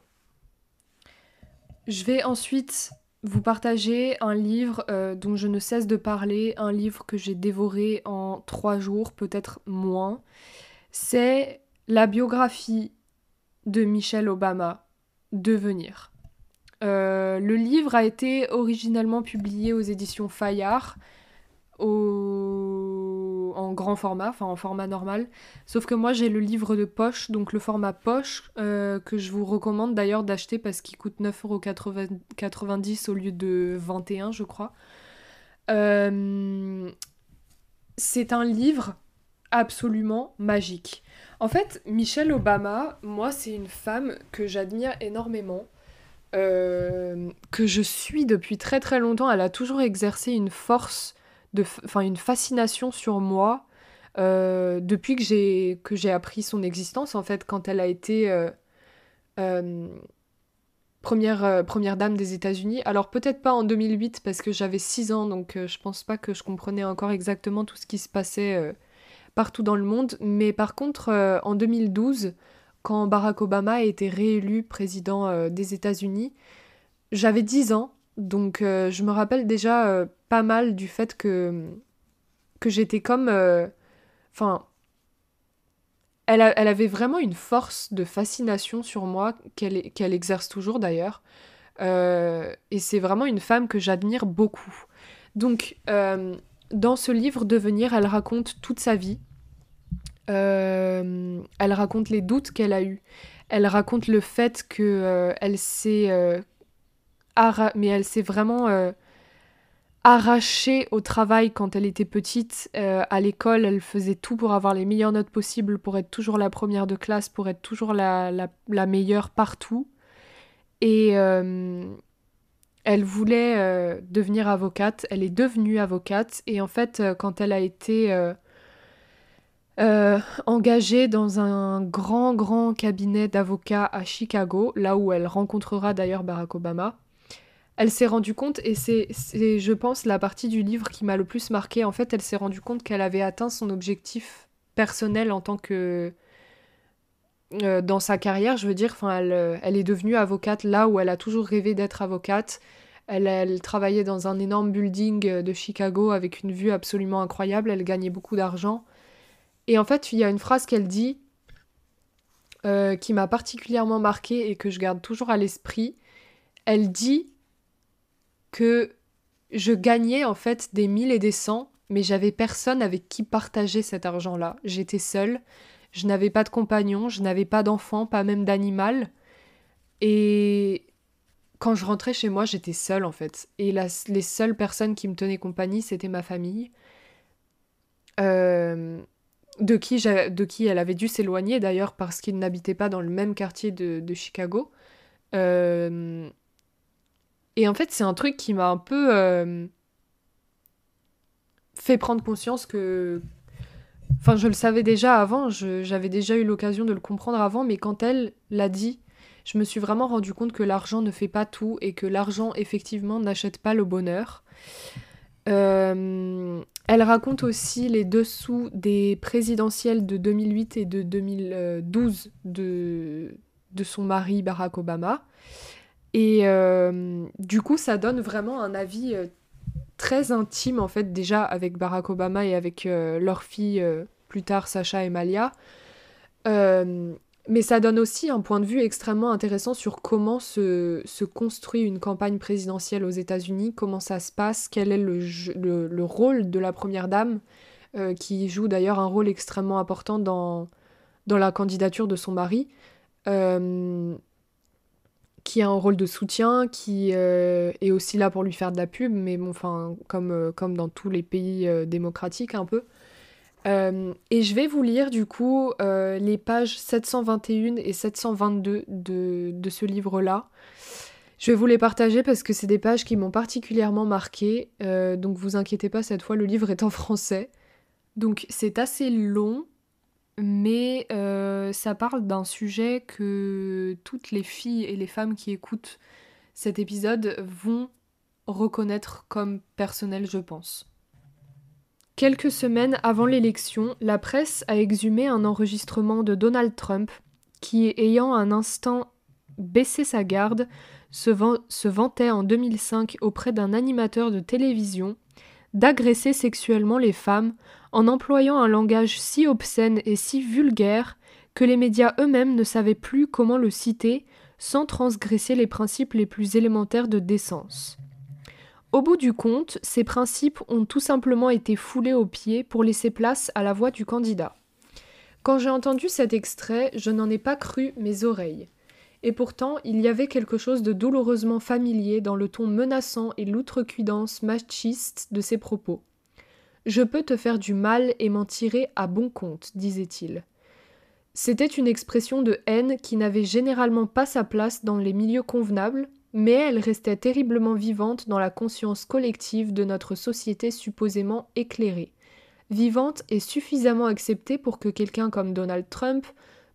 Je vais ensuite vous partager un livre euh, dont je ne cesse de parler, un livre que j'ai dévoré en trois jours, peut-être moins. C'est la biographie de Michelle Obama, Devenir. Euh, le livre a été originellement publié aux éditions Fayard en grand format, enfin en format normal. Sauf que moi j'ai le livre de poche, donc le format poche, euh, que je vous recommande d'ailleurs d'acheter parce qu'il coûte 9,90€ au lieu de 21 je crois. Euh, c'est un livre absolument magique. En fait, Michelle Obama, moi c'est une femme que j'admire énormément. Euh, que je suis depuis très très longtemps. Elle a toujours exercé une force une fascination sur moi euh, depuis que j'ai que j'ai appris son existence en fait quand elle a été euh, euh, première première dame des États-Unis. Alors peut-être pas en 2008 parce que j'avais 6 ans donc je pense pas que je comprenais encore exactement tout ce qui se passait partout dans le monde, mais par contre en 2012 quand Barack Obama a été réélu président des États-Unis, j'avais 10 ans donc je me rappelle déjà pas mal du fait que, que j'étais comme... Euh, enfin... elle, elle, avait vraiment une force de fascination sur moi, qu'elle qu'elle exerce toujours d'ailleurs. Euh, et c'est vraiment une femme que j'admire beaucoup. Donc, euh, dans ce livre Devenir, elle raconte toute sa vie. elle raconte les doutes qu'elle a eus. Elle raconte le fait que elle s'est mais elle s'est vraiment arrachée au travail quand elle était petite. Euh, à l'école, elle faisait tout pour avoir les meilleures notes possibles, pour être toujours la première de classe, pour être toujours la, la, meilleure partout. Et euh, elle voulait euh, devenir avocate. Elle est devenue avocate. Et en fait, quand elle a été engagée dans un grand, grand cabinet d'avocats à Chicago, là où elle rencontrera d'ailleurs Barack Obama, elle s'est rendue compte, et c'est, je pense, la partie du livre qui m'a le plus marqué. En fait, elle s'est rendue compte qu'elle avait atteint son objectif personnel en tant que. Euh, dans sa carrière, je veux dire, elle, est devenue avocate là où elle a toujours rêvé d'être avocate. Elle, elle, travaillait dans un énorme building de Chicago avec une vue absolument incroyable. Elle gagnait beaucoup d'argent. Et en fait, il y a une phrase qu'elle dit euh, qui m'a particulièrement marquée et que je garde toujours à l'esprit. Elle dit que je gagnais en fait des mille et des cents, mais j'avais personne avec qui partager cet argent-là. J'étais seule, je n'avais pas de compagnon, je n'avais pas d'enfant, pas même d'animal. Et quand je rentrais chez moi, j'étais seule en fait. Et les seules personnes qui me tenaient compagnie, c'était ma famille. Euh, de, qui de qui elle avait dû s'éloigner d'ailleurs parce qu'ils n'habitaient pas dans le même quartier de, Chicago. Euh, et en fait, c'est un truc qui m'a un peu euh, fait prendre conscience que. Enfin, je le savais déjà avant, j'avais déjà eu l'occasion de le comprendre avant, mais quand elle l'a dit, je me suis vraiment rendu compte que l'argent ne fait pas tout et que l'argent, effectivement, n'achète pas le bonheur. Euh, elle raconte aussi les dessous des présidentielles de 2008 et de 2012 de, de son mari Barack Obama. Et euh, du coup, ça donne vraiment un avis euh, très intime, en fait, déjà avec Barack Obama et avec euh, leur fille, plus tard Sacha et Malia. mais ça donne aussi un point de vue extrêmement intéressant sur comment se, se construit une campagne présidentielle aux États-Unis, comment ça se passe, quel est le, le, le rôle de la Première Dame, qui joue d'ailleurs un rôle extrêmement important dans, dans la candidature de son mari qui a un rôle de soutien, qui euh, est aussi là pour lui faire de la pub, mais bon, enfin, comme, euh, comme dans tous les pays euh, démocratiques un peu. et je vais vous lire du coup les pages 721 et 722 de, de ce livre-là. Je vais vous les partager parce que c'est des pages qui m'ont particulièrement marqué. donc vous inquiétez pas, cette fois le livre est en français. Donc c'est assez long, mais euh, ça parle d'un sujet que toutes les filles et les femmes qui écoutent cet épisode vont reconnaître comme personnel, je pense. Quelques semaines avant l'élection, la presse a exhumé un enregistrement de Donald Trump qui, ayant un instant baissé sa garde, se, se vantait en 2005 auprès d'un animateur de télévision d'agresser sexuellement les femmes en employant un langage si obscène et si vulgaire que les médias eux-mêmes ne savaient plus comment le citer sans transgresser les principes les plus élémentaires de décence. Au bout du compte, ces principes ont tout simplement été foulés aux pieds pour laisser place à la voix du candidat. Quand j'ai entendu cet extrait, je n'en ai pas cru mes oreilles. Et pourtant, il y avait quelque chose de douloureusement familier dans le ton menaçant et l'outrecuidance machiste de ses propos. Je peux te faire du mal et m'en tirer à bon compte, disait-il. C'était une expression de haine qui n'avait généralement pas sa place dans les milieux convenables, mais elle restait terriblement vivante dans la conscience collective de notre société supposément éclairée, vivante et suffisamment acceptée pour que quelqu'un comme Donald Trump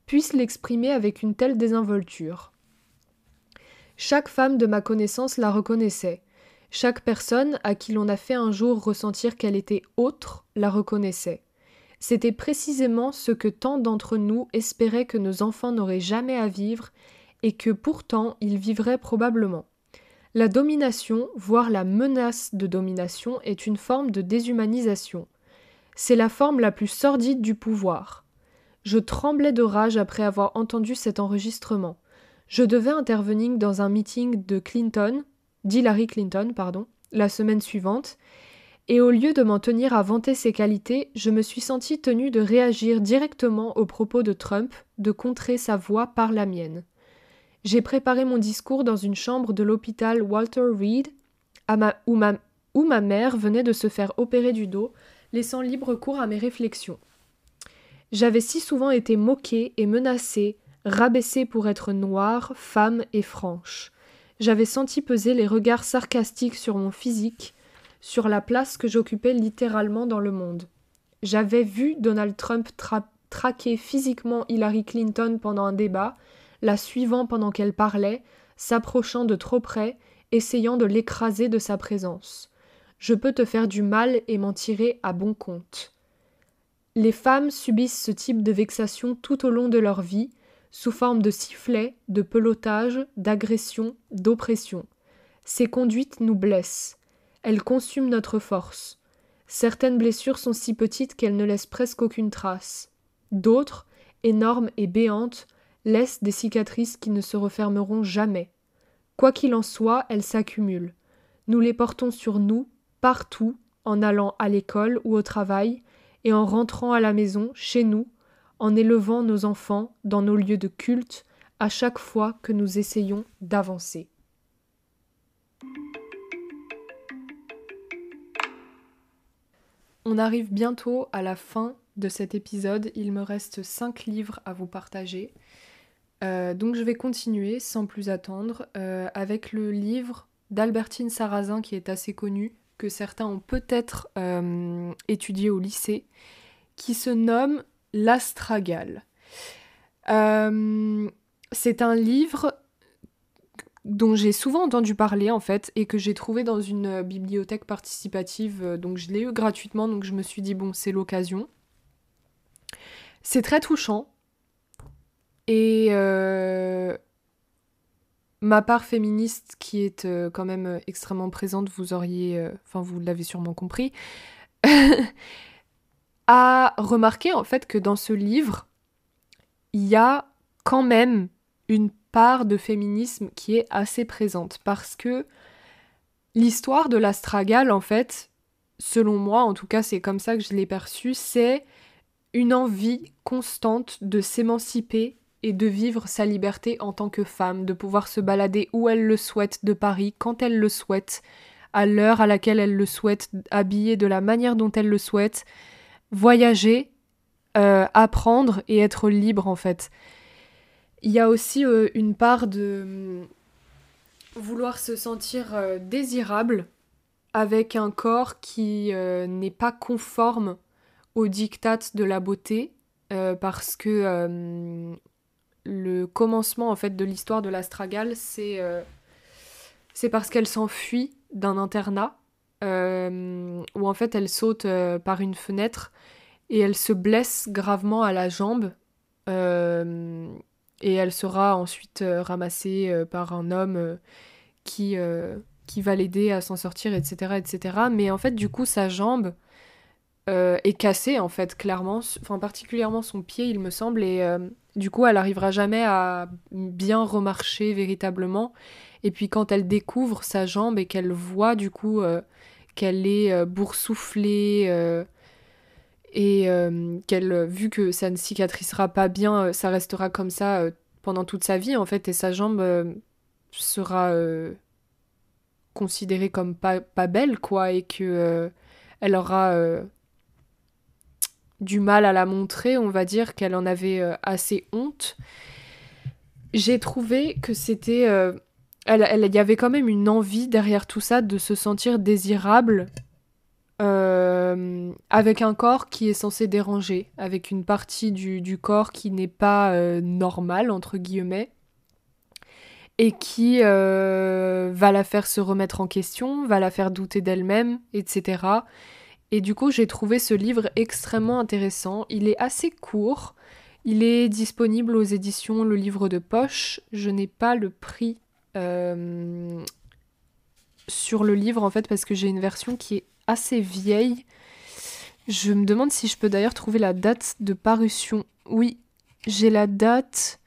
puisse l'exprimer avec une telle désinvolture. Chaque femme de ma connaissance la reconnaissait. Chaque personne à qui l'on a fait un jour ressentir qu'elle était autre la reconnaissait. C'était précisément ce que tant d'entre nous espéraient que nos enfants n'auraient jamais à vivre et que pourtant ils vivraient probablement. La domination, voire la menace de domination, est une forme de déshumanisation. C'est la forme la plus sordide du pouvoir. Je tremblais de rage après avoir entendu cet enregistrement. Je devais intervenir dans un meeting de Clinton, d'Hillary Clinton, pardon, la semaine suivante, et au lieu de m'en tenir à vanter ses qualités, je me suis senti tenu de réagir directement aux propos de Trump, de contrer sa voix par la mienne. J'ai préparé mon discours dans une chambre de l'hôpital Walter Reed, où ma mère venait de se faire opérer du dos, laissant libre cours à mes réflexions. J'avais si souvent été moquée et menacée, rabaissée pour être noire, femme et franche. J'avais senti peser les regards sarcastiques sur mon physique, sur la place que j'occupais littéralement dans le monde. J'avais vu Donald Trump traquer physiquement Hillary Clinton pendant un débat, la suivant pendant qu'elle parlait, s'approchant de trop près, essayant de l'écraser de sa présence. Je peux te faire du mal et m'en tirer à bon compte. Les femmes subissent ce type de vexation tout au long de leur vie, sous forme de sifflets, de pelotage, d'agression, d'oppression. Ces conduites nous blessent. Elles consument notre force. Certaines blessures sont si petites qu'elles ne laissent presque aucune trace. D'autres, énormes et béantes, laissent des cicatrices qui ne se refermeront jamais. Quoi qu'il en soit, elles s'accumulent. Nous les portons sur nous, partout, en allant à l'école ou au travail, et en rentrant à la maison, chez nous, en élevant nos enfants dans nos lieux de culte, à chaque fois que nous essayons d'avancer. On arrive bientôt à la fin de cet épisode. Il me reste 5 livres à vous partager. Euh, donc je vais continuer sans plus attendre euh, avec le livre d'Albertine Sarrazin qui est assez connu, que certains ont peut-être euh, étudié au lycée, qui se nomme L'Astragale. c'est un livre dont j'ai souvent entendu parler en fait et que j'ai trouvé dans une bibliothèque participative, donc je l'ai eu gratuitement, donc je me suis dit bon c'est l'occasion. C'est très touchant, et euh, ma part féministe, qui est euh, quand même euh, extrêmement présente, vous auriez, enfin vous l'avez sûrement compris, <laughs> a remarqué en fait que dans ce livre, il y a quand même une part de féminisme qui est assez présente parce que l'histoire de l'astragale en fait, selon moi, en tout cas c'est comme ça que je l'ai perçu, c'est une envie constante de s'émanciper et de vivre sa liberté en tant que femme, de pouvoir se balader où elle le souhaite de Paris, quand elle le souhaite, à l'heure à laquelle elle le souhaite, habillée de la manière dont elle le souhaite, voyager, euh, apprendre et être libre en fait. Il y a aussi euh, une part de hum, vouloir se sentir euh, désirable avec un corps qui n'est pas conforme aux dictates de la beauté, parce que le commencement en fait de l'histoire de l'astragale, c'est c'est parce qu'elle s'enfuit d'un internat où en fait elle saute par une fenêtre et elle se blesse gravement à la jambe. et elle sera ensuite ramassée par un homme qui, qui va l'aider à s'en sortir, etc., etc. Mais en fait, du coup, sa jambe euh, est cassée, en fait, clairement. Enfin, particulièrement son pied, il me semble. Et euh, du coup, elle arrivera jamais à bien remarcher véritablement. Et puis, quand elle découvre sa jambe et qu'elle voit, du coup, euh, qu'elle est boursouflée et qu'elle, vu que ça ne cicatrisera pas bien, ça restera comme ça pendant toute sa vie, en fait, et sa jambe sera considérée comme pas, belle, quoi, et que euh, elle aura euh, du mal à la montrer, on va dire qu'elle en avait euh, assez honte. J'ai trouvé que c'était. Elle, y avait quand même une envie derrière tout ça de se sentir désirable avec un corps qui est censé déranger, avec une partie du, du corps qui n'est pas normale, entre guillemets et qui euh, va la faire se remettre en question, va la faire douter d'elle-même, etc. Et du coup, j'ai trouvé ce livre extrêmement intéressant. Il est assez court. Il est disponible aux éditions Le Livre de Poche. Je n'ai pas le prix euh, sur le livre en fait parce que j'ai une version qui est assez vieille. Je me demande si je peux d'ailleurs trouver la date de parution. Oui, j'ai la date.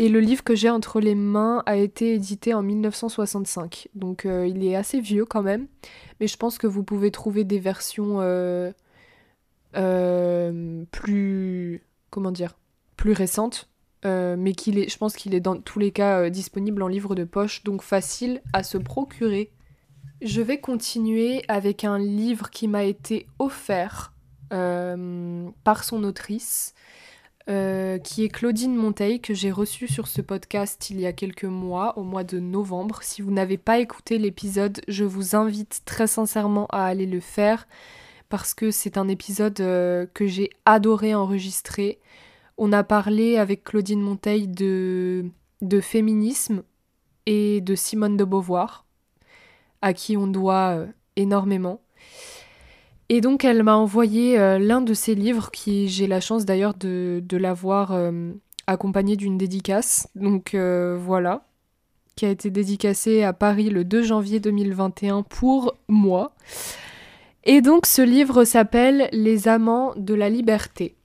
Et le livre que j'ai entre les mains a été édité en 1965. Donc euh, il est assez vieux quand même. Mais je pense que vous pouvez trouver des versions euh, plus. Comment dire Plus récentes. Mais qu'il est, je pense qu'il est dans tous les cas disponible en livre de poche, donc facile à se procurer. Je vais continuer avec un livre qui m'a été offert par son autrice. Euh, qui est Claudine Monteil, que j'ai reçue sur ce podcast il y a quelques mois, au mois de novembre. Si vous n'avez pas écouté l'épisode, je vous invite très sincèrement à aller le faire, parce que c'est un épisode euh, que j'ai adoré enregistrer. On a parlé avec Claudine Monteil de, féminisme et de Simone de Beauvoir, à qui on doit euh, énormément. Et donc elle m'a envoyé euh, l'un de ses livres, qui j'ai la chance d'ailleurs de, l'avoir euh, accompagné d'une dédicace. Donc voilà, qui a été dédicacé à Paris le 2 janvier 2021 pour moi. Et donc ce livre s'appelle Les amants de la liberté.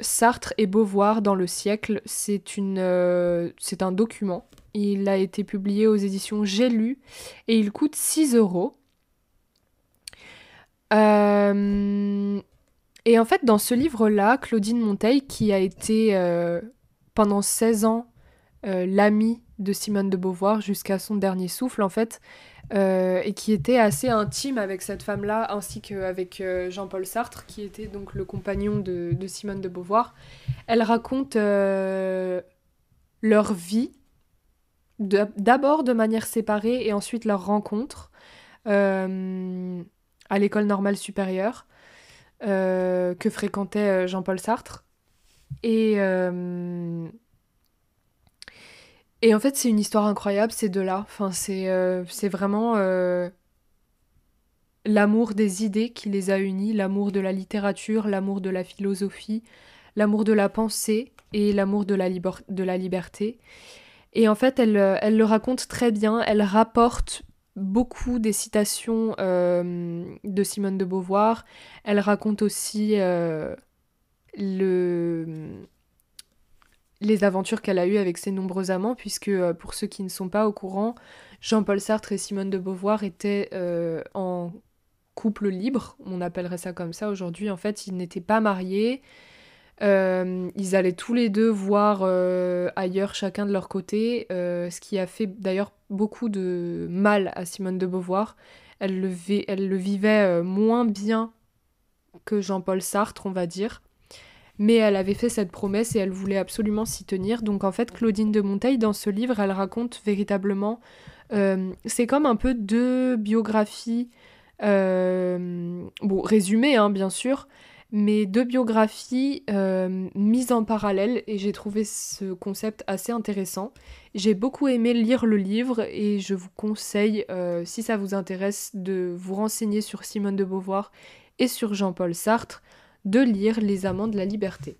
Sartre et Beauvoir dans le siècle, c'est une, c'est un document. Il a été publié aux éditions J'ai lu et il coûte 6 euros. Euh, et en fait, dans ce livre-là, Claudine Monteil, qui a été euh, pendant 16 ans euh, l'amie de Simone de Beauvoir jusqu'à son dernier souffle, en fait, et qui était assez intime avec cette femme-là, ainsi qu'avec Jean-Paul Sartre, qui était donc le compagnon de, Simone de Beauvoir, elle raconte leur vie, d'abord de manière séparée et ensuite leur rencontre à l'école normale supérieure euh, que fréquentait euh, Jean-Paul Sartre. Et, euh, et en fait, c'est une histoire incroyable, ces deux-là. Enfin, c'est c'est vraiment l'amour des idées qui les a unis, l'amour de la littérature, l'amour de la philosophie, l'amour de la pensée et l'amour de, la de la liberté. Et en fait, elle, elle le raconte très bien, elle rapporte beaucoup des citations euh, de Simone de Beauvoir. Elle raconte aussi euh, le... les aventures qu'elle a eues avec ses nombreux amants, puisque euh, pour ceux qui ne sont pas au courant, Jean-Paul Sartre et Simone de Beauvoir étaient en couple libre, on appellerait ça comme ça aujourd'hui. En fait, ils n'étaient pas mariés. Euh, ils allaient tous les deux voir euh, ailleurs chacun de leur côté, euh, ce qui a fait d'ailleurs beaucoup de mal à Simone de Beauvoir. Elle le, elle le vivait moins bien que Jean-Paul Sartre, on va dire. Mais elle avait fait cette promesse et elle voulait absolument s'y tenir. Donc en fait, Claudine de Monteil, dans ce livre, elle raconte véritablement... c'est comme un peu deux biographies, bon, résumées, hein, bien sûr, mes deux biographies euh, mises en parallèle et j'ai trouvé ce concept assez intéressant. J'ai beaucoup aimé lire le livre et je vous conseille, euh, si ça vous intéresse, de vous renseigner sur Simone de Beauvoir et sur Jean-Paul Sartre, de lire Les Amants de la Liberté.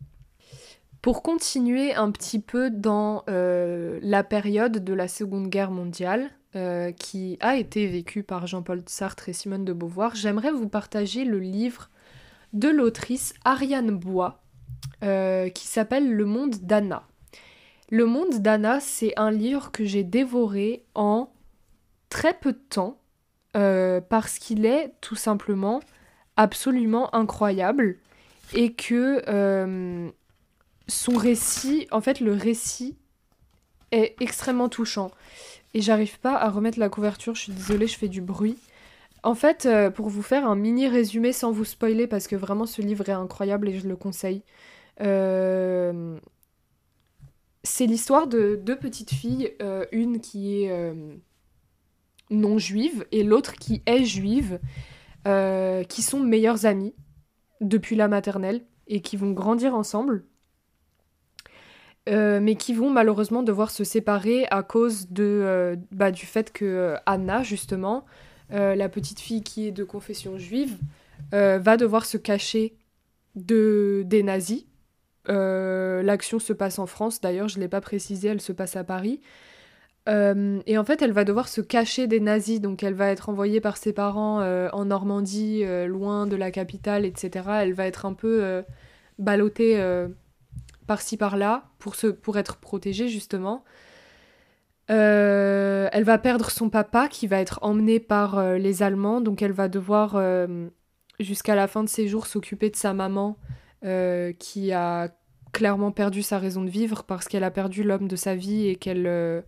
Pour continuer un petit peu dans euh, la période de la Seconde Guerre mondiale, qui a été vécue par Jean-Paul Sartre et Simone de Beauvoir, j'aimerais vous partager le livre de l'autrice Ariane Bois, euh, qui s'appelle Le monde d'Anna. Le monde d'Anna, c'est un livre que j'ai dévoré en très peu de temps, euh, parce qu'il est tout simplement absolument incroyable, et que euh, son récit, en fait le récit est extrêmement touchant. Et j'arrive pas à remettre la couverture, je suis désolée, je fais du bruit. En fait, euh, pour vous faire un mini résumé sans vous spoiler, parce que vraiment ce livre est incroyable et je le conseille, euh, c'est l'histoire de deux petites filles, une qui est non juive et l'autre qui est juive, qui sont meilleures amies depuis la maternelle et qui vont grandir ensemble. mais qui vont malheureusement devoir se séparer à cause de, bah, du fait que Anna, justement, euh, la petite fille qui est de confession juive, euh, va devoir se cacher de, des nazis. Euh, l'action se passe en France, d'ailleurs, je ne l'ai pas précisé, elle se passe à Paris. Et en fait, elle va devoir se cacher des nazis, donc elle va être envoyée par ses parents en Normandie, loin de la capitale, etc. Elle va être un peu ballottée par-ci par-là pour, pour être protégée, justement. Euh, elle va perdre son papa qui va être emmené par euh, les Allemands, donc elle va devoir euh, jusqu'à la fin de ses jours s'occuper de sa maman qui a clairement perdu sa raison de vivre parce qu'elle a perdu l'homme de sa vie et qu'elle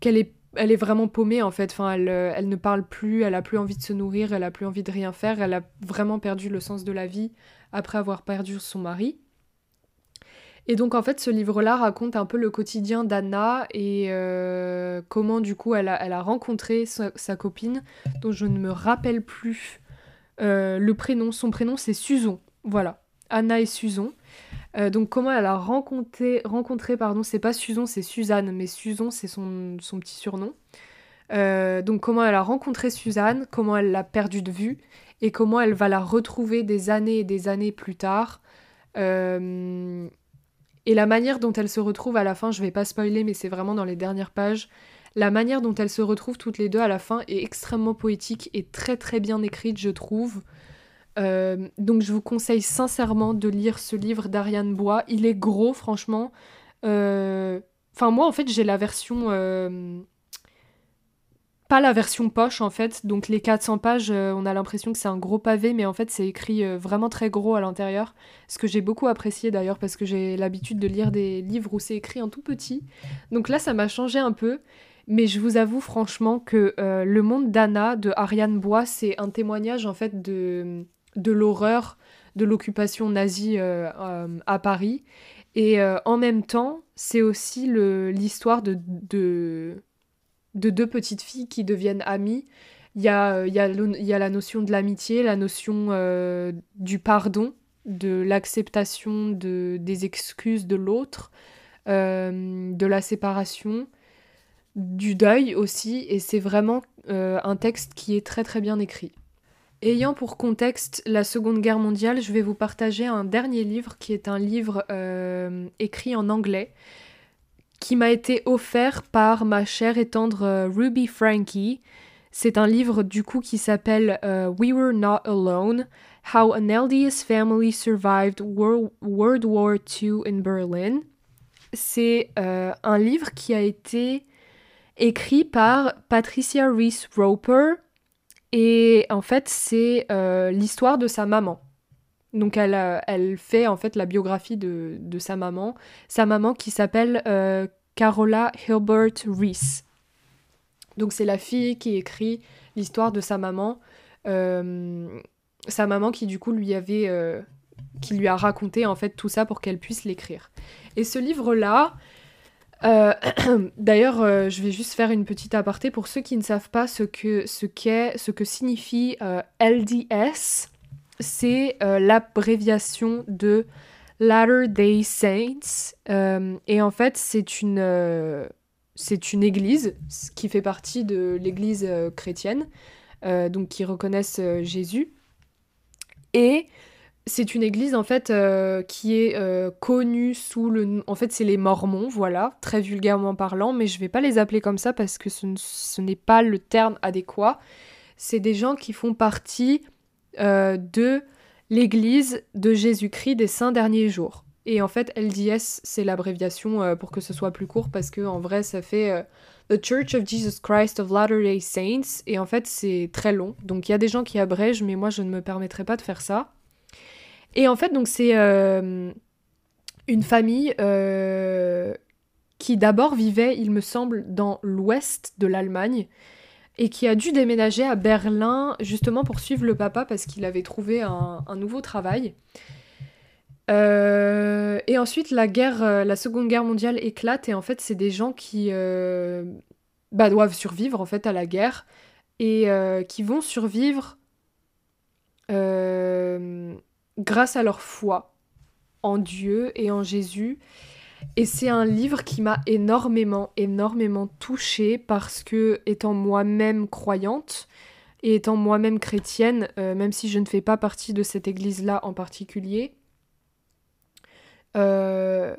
qu'elle est elle est vraiment paumée en fait. Elle, elle ne parle plus, elle a plus envie de se nourrir, elle a plus envie de rien faire, elle a vraiment perdu le sens de la vie après avoir perdu son mari. Et donc en fait ce livre-là raconte un peu le quotidien d'Anna et euh, comment du coup elle a, elle a rencontré sa, copine dont je ne me rappelle plus euh, le prénom. Son prénom c'est Suzon. Voilà. Anna et Suzon. Euh, donc comment elle a rencontré, rencontré pardon, c'est pas Suzon, c'est Suzanne, mais Suzon c'est son, son, petit surnom. donc comment elle a rencontré Suzanne, comment elle l'a perdue de vue et comment elle va la retrouver des années et des années plus tard. Euh, et la manière dont elles se retrouvent à la fin, je vais pas spoiler, mais c'est vraiment dans les dernières pages. La manière dont elles se retrouvent toutes les deux à la fin est extrêmement poétique et très très bien écrite, je trouve. Euh, donc je vous conseille sincèrement de lire ce livre d'Ariane Bois. Il est gros, franchement. Euh, enfin, moi, en fait, j'ai la version euh, pas la version poche en fait, donc les 400 pages, on a l'impression que c'est un gros pavé, mais en fait c'est écrit vraiment très gros à l'intérieur, ce que j'ai beaucoup apprécié d'ailleurs parce que j'ai l'habitude de lire des livres où c'est écrit en tout petit. Donc là ça m'a changé un peu, mais je vous avoue franchement que Le Monde d'Anna de Ariane Bois, c'est un témoignage en fait de, de l'horreur de l'occupation nazie à Paris. Et en même temps, c'est aussi l'histoire de, de de deux petites filles qui deviennent amies. Il y a, euh, y a, y a la notion de l'amitié, la notion euh, du pardon, de l'acceptation de, des excuses de l'autre, euh, de la séparation, du deuil aussi, et c'est vraiment un texte qui est très très bien écrit. Ayant pour contexte la Seconde Guerre mondiale, je vais vous partager un dernier livre qui est un livre écrit en anglais qui m'a été offert par ma chère et tendre euh, Ruby Frankie. C'est un livre du coup qui s'appelle euh, We Were Not Alone, How an LDS Family Survived World, War II in Berlin. C'est euh, un livre qui a été écrit par Patricia Reese Roper et en fait c'est l'histoire de sa maman. Donc elle, elle fait en fait la biographie de, sa maman, sa maman qui s'appelle euh, Carola Hilbert Reese. Donc c'est la fille qui écrit l'histoire de sa maman, euh, sa maman qui du coup lui avait, euh, qui lui a raconté en fait tout ça pour qu'elle puisse l'écrire. Et ce livre là, <clears throat> d'ailleurs, je vais juste faire une petite aparté pour ceux qui ne savent pas ce que ce ce que signifie LDS. c'est l'abréviation de Latter Day Saints. et en fait, c'est une, c'est une église qui fait partie de l'église chrétienne, donc qui reconnaissent Jésus. Et c'est une église en fait euh, qui est euh, connue sous le en fait c'est les Mormons voilà très vulgairement parlant mais je vais pas les appeler comme ça parce que ce, n'est pas le terme adéquat. C'est des gens qui font partie euh, de l'église de Jésus-Christ des saints derniers jours. Et en fait LDS c'est l'abréviation pour que ce soit plus court parce que en vrai ça fait The Church of Jesus Christ of Latter-day Saints. Et en fait c'est très long. Donc il y a des gens qui abrègent mais moi je ne me permettrai pas de faire ça et en fait, donc c'est euh, une famille euh, qui d'abord vivait, il me semble, dans l'ouest de l'Allemagne et qui a dû déménager à Berlin justement pour suivre le papa parce qu'il avait trouvé un, nouveau travail. Euh, et ensuite, la guerre, la Seconde Guerre mondiale éclate et en fait, c'est des gens qui bah, doivent survivre en fait à la guerre et qui vont survivre grâce à leur foi en Dieu et en Jésus. Et c'est un livre qui m'a énormément, énormément touchée parce que, étant moi-même croyante et étant moi-même chrétienne, euh, même si je ne fais pas partie de cette église-là en particulier, euh,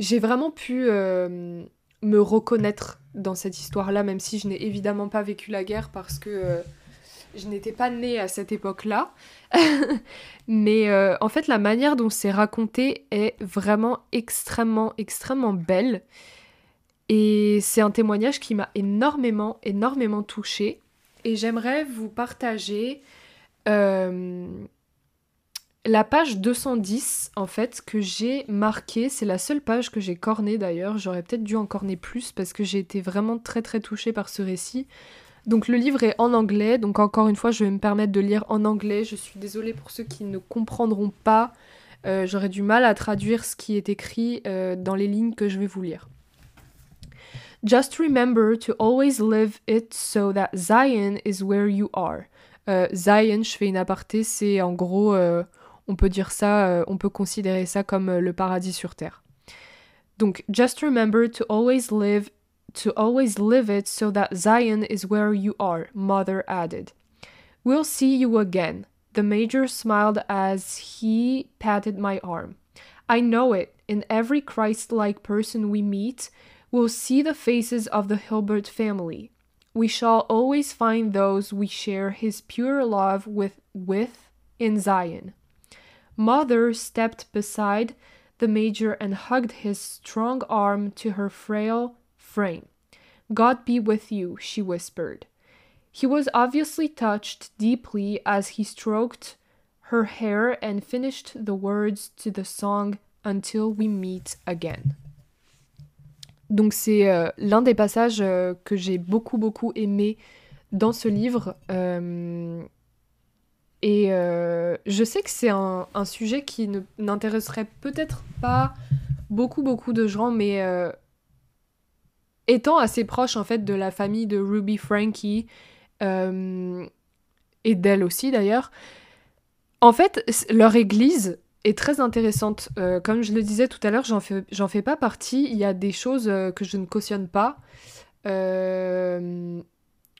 j'ai vraiment pu euh, me reconnaître dans cette histoire-là, même si je n'ai évidemment pas vécu la guerre parce que je n'étais pas née à cette époque-là. <laughs> Mais euh, en fait, la manière dont c'est raconté est vraiment extrêmement, extrêmement belle. Et c'est un témoignage qui m'a énormément, énormément touchée. Et j'aimerais vous partager euh, la page 210, en fait, que j'ai marquée. C'est la seule page que j'ai cornée d'ailleurs. J'aurais peut-être dû en corner plus parce que j'ai été vraiment très, très touchée par ce récit. Donc le livre est en anglais, donc encore une fois je vais me permettre de lire en anglais. Je suis désolée pour ceux qui ne comprendront pas. Euh, j'aurais du mal à traduire ce qui est écrit euh, dans les lignes que je vais vous lire. Just remember to always live it so that Zion is where you are. Euh, Zion, je fais une aparté, c'est en gros, on peut dire ça, on peut considérer ça comme le paradis sur terre. Donc, just remember to always live to always live it so that Zion is where you are, Mother added. We'll see you again. The Major smiled as he patted my arm. I know it. In every Christ like person we meet, we'll see the faces of the Hilbert family. We shall always find those we share his pure love with, with in Zion. Mother stepped beside the Major and hugged his strong arm to her frail frame. God be with you, she whispered. He was obviously touched deeply as he stroked her hair and finished the words to the song Until We Meet Again. Donc c'est euh, l'un des passages euh, que j'ai beaucoup beaucoup aimé dans ce livre. Euh, et euh, je sais que c'est un, un, sujet qui n'intéresserait peut-être pas beaucoup beaucoup de gens, mais euh, étant assez proche en fait de la famille de Ruby Frankie euh, et d'elle aussi d'ailleurs, en fait leur église est très intéressante. Euh, comme je le disais tout à l'heure, j'en fais, j'en fais pas partie. Il y a des choses euh, que je ne cautionne pas dans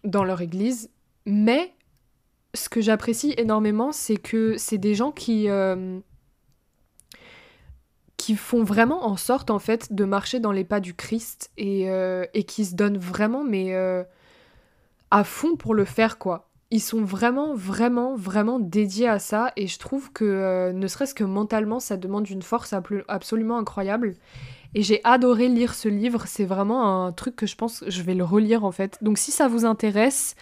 leur église, mais ce que j'apprécie énormément, c'est que c'est des gens qui qui font vraiment en sorte en fait de marcher dans les pas du Christ et, euh, et qui se donnent vraiment mais euh, à fond pour le faire quoi. Ils sont vraiment vraiment vraiment dédiés à ça et je trouve que euh, ne serait-ce que mentalement ça demande une force absolument incroyable. Et j'ai adoré lire ce livre, c'est vraiment un truc que je pense je vais le relire en fait. Donc si ça vous intéresse,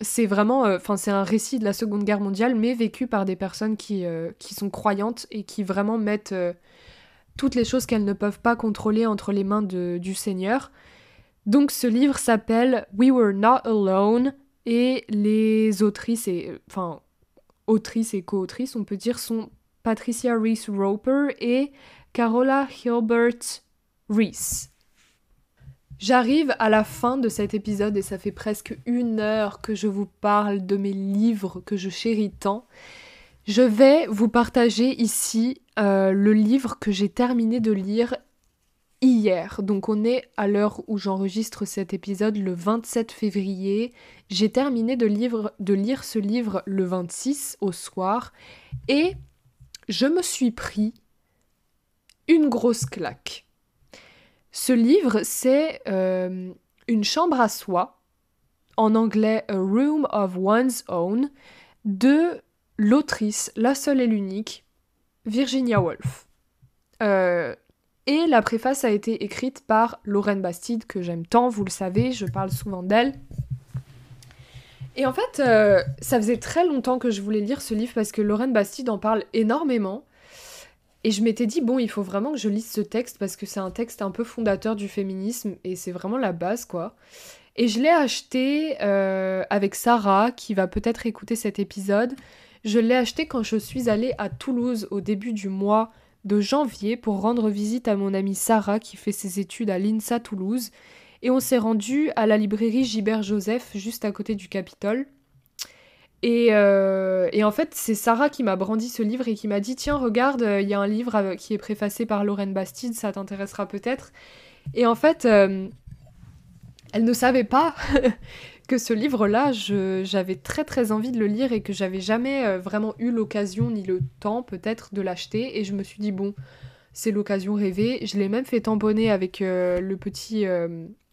c'est vraiment, euh, enfin c'est un récit de la Seconde Guerre mondiale, mais vécu par des personnes qui, euh, qui sont croyantes et qui vraiment mettent euh, toutes les choses qu'elles ne peuvent pas contrôler entre les mains de, du Seigneur. Donc ce livre s'appelle We Were Not Alone et les autrices et enfin autrices et co-autrices on peut dire sont Patricia Reese Roper et Carola Hilbert Reese. J'arrive à la fin de cet épisode et ça fait presque une heure que je vous parle de mes livres que je chéris tant. Je vais vous partager ici euh, le livre que j'ai terminé de lire hier. Donc on est à l'heure où j'enregistre cet épisode le 27 février. J'ai terminé de, de lire ce livre le 26 au soir et je me suis pris une grosse claque. Ce livre, c'est euh, Une chambre à soi, en anglais A Room of One's Own, de l'autrice, la seule et l'unique, Virginia Woolf. Euh, et la préface a été écrite par Lorraine Bastide, que j'aime tant, vous le savez, je parle souvent d'elle. Et en fait, euh, ça faisait très longtemps que je voulais lire ce livre parce que Lorraine Bastide en parle énormément. Et je m'étais dit, bon, il faut vraiment que je lise ce texte parce que c'est un texte un peu fondateur du féminisme et c'est vraiment la base, quoi. Et je l'ai acheté euh, avec Sarah, qui va peut-être écouter cet épisode. Je l'ai acheté quand je suis allée à Toulouse au début du mois de janvier pour rendre visite à mon amie Sarah qui fait ses études à l'INSA Toulouse. Et on s'est rendu à la librairie Gilbert Joseph, juste à côté du Capitole. Euh, et, en fait, c'est Sarah qui m'a brandi ce livre et qui m'a dit Tiens, regarde, euh, il y a un livre qui est préfacé par Lorraine Bastide, ça t'intéressera peut-être. Et en fait, euh, elle ne savait pas <laughs> que ce livre-là, j'avais très très envie de le lire et que j'avais jamais vraiment eu l'occasion ni le temps peut-être de l'acheter. Et je me suis dit Bon, c'est l'occasion rêvée. Je l'ai même fait tamponner avec le petit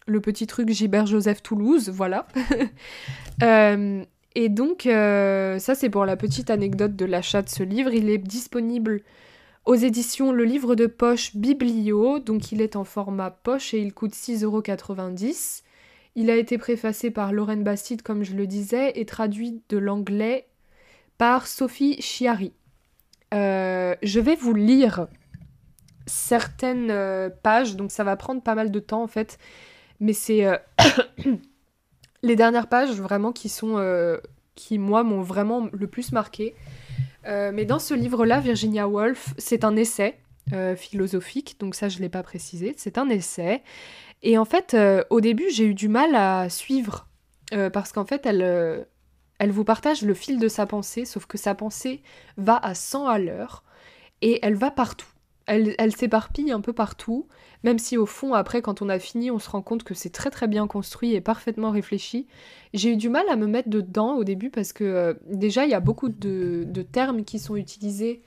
le petit truc Gilbert Joseph Toulouse, voilà. <laughs> Et donc, euh, ça c'est pour la petite anecdote de l'achat de ce livre. Il est disponible aux éditions Le Livre de Poche Biblio, donc il est en format poche et il coûte 6,90€. Il a été préfacé par Lorraine Bastide, comme je le disais, et traduit de l'anglais par Sophie Chiari. Euh, je vais vous lire certaines euh, pages, donc ça va prendre pas mal de temps en fait, mais c'est les dernières pages vraiment qui sont euh, qui moi m'ont vraiment le plus marqué. Euh, mais dans ce livre-là, Virginia Woolf, c'est un essai euh, philosophique, donc ça je l'ai pas précisé, c'est un essai. Et en fait, au début, j'ai eu du mal à suivre parce qu'en fait, elle elle vous partage le fil de sa pensée, sauf que sa pensée va à 100 à l'heure et elle va partout. Elle, s'éparpille un peu partout, même si au fond, après, quand on a fini, on se rend compte que c'est très très bien construit et parfaitement réfléchi. J'ai eu du mal à me mettre dedans au début parce que euh, déjà, il y a beaucoup de, termes qui sont utilisés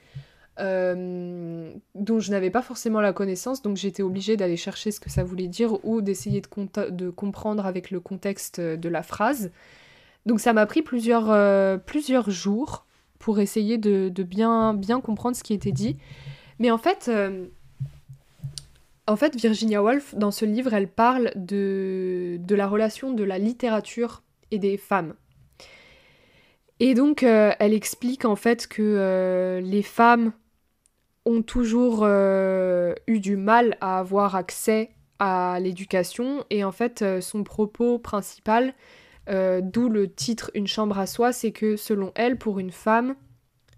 euh, dont je n'avais pas forcément la connaissance, donc j'étais obligée d'aller chercher ce que ça voulait dire ou d'essayer de, comprendre avec le contexte de la phrase. Donc ça m'a pris plusieurs, euh, jours pour essayer de, bien comprendre ce qui était dit. Mais en fait, en fait, Virginia Woolf, dans ce livre, elle parle de, la relation de la littérature et des femmes. Et donc, euh, elle explique en fait que euh, les femmes ont toujours euh, eu du mal à avoir accès à l'éducation. Et en fait, son propos principal, d'où le titre Une chambre à soi, c'est que selon elle, pour une femme,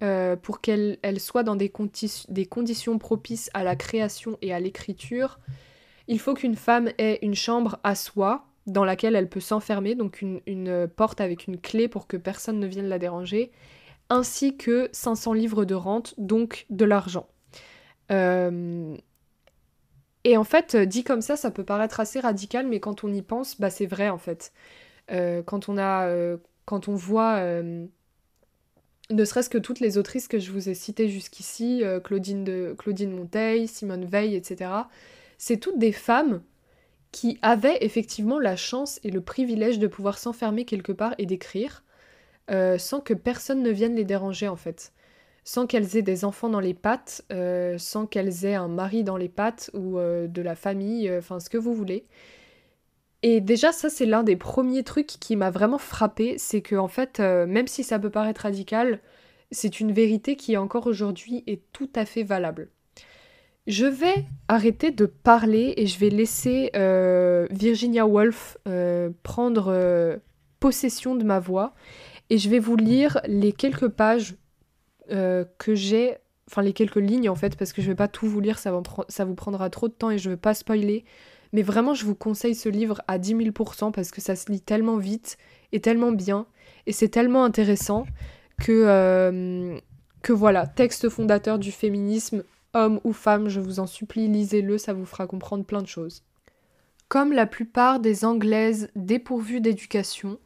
euh, pour qu'elle soit dans des, conditions propices à la création et à l'écriture, il faut qu'une femme ait une chambre à soi dans laquelle elle peut s'enfermer, donc une, porte avec une clé pour que personne ne vienne la déranger, ainsi que 500 livres de rente, donc de l'argent. Euh, et en fait, dit comme ça, ça peut paraître assez radical, mais quand on y pense, bah c'est vrai en fait. Euh, quand on a, quand on voit ne serait-ce que toutes les autrices que je vous ai citées jusqu'ici, euh, Claudine, de, Claudine Monteil, Simone Veil, etc., c'est toutes des femmes qui avaient effectivement la chance et le privilège de pouvoir s'enfermer quelque part et d'écrire, euh, sans que personne ne vienne les déranger en fait. Sans qu'elles aient des enfants dans les pattes, euh, sans qu'elles aient un mari dans les pattes ou de la famille, enfin ce que vous voulez. Et déjà, ça, c'est l'un des premiers trucs qui m'a vraiment frappé, c'est que, en fait, euh, même si ça peut paraître radical, c'est une vérité qui, encore aujourd'hui, est tout à fait valable. Je vais arrêter de parler et je vais laisser euh, Virginia Woolf euh, prendre possession de ma voix et je vais vous lire les quelques pages que j'ai, enfin les quelques lignes en fait, parce que je vais pas tout vous lire, ça, vous prendra trop de temps et je veux pas spoiler. Mais vraiment, je vous conseille ce livre à 10 000% parce que ça se lit tellement vite et tellement bien. Et c'est tellement intéressant que, euh, que voilà, texte fondateur du féminisme, homme ou femme, je vous en supplie, lisez-le, ça vous fera comprendre plein de choses. Comme la plupart des Anglaises dépourvues d'éducation,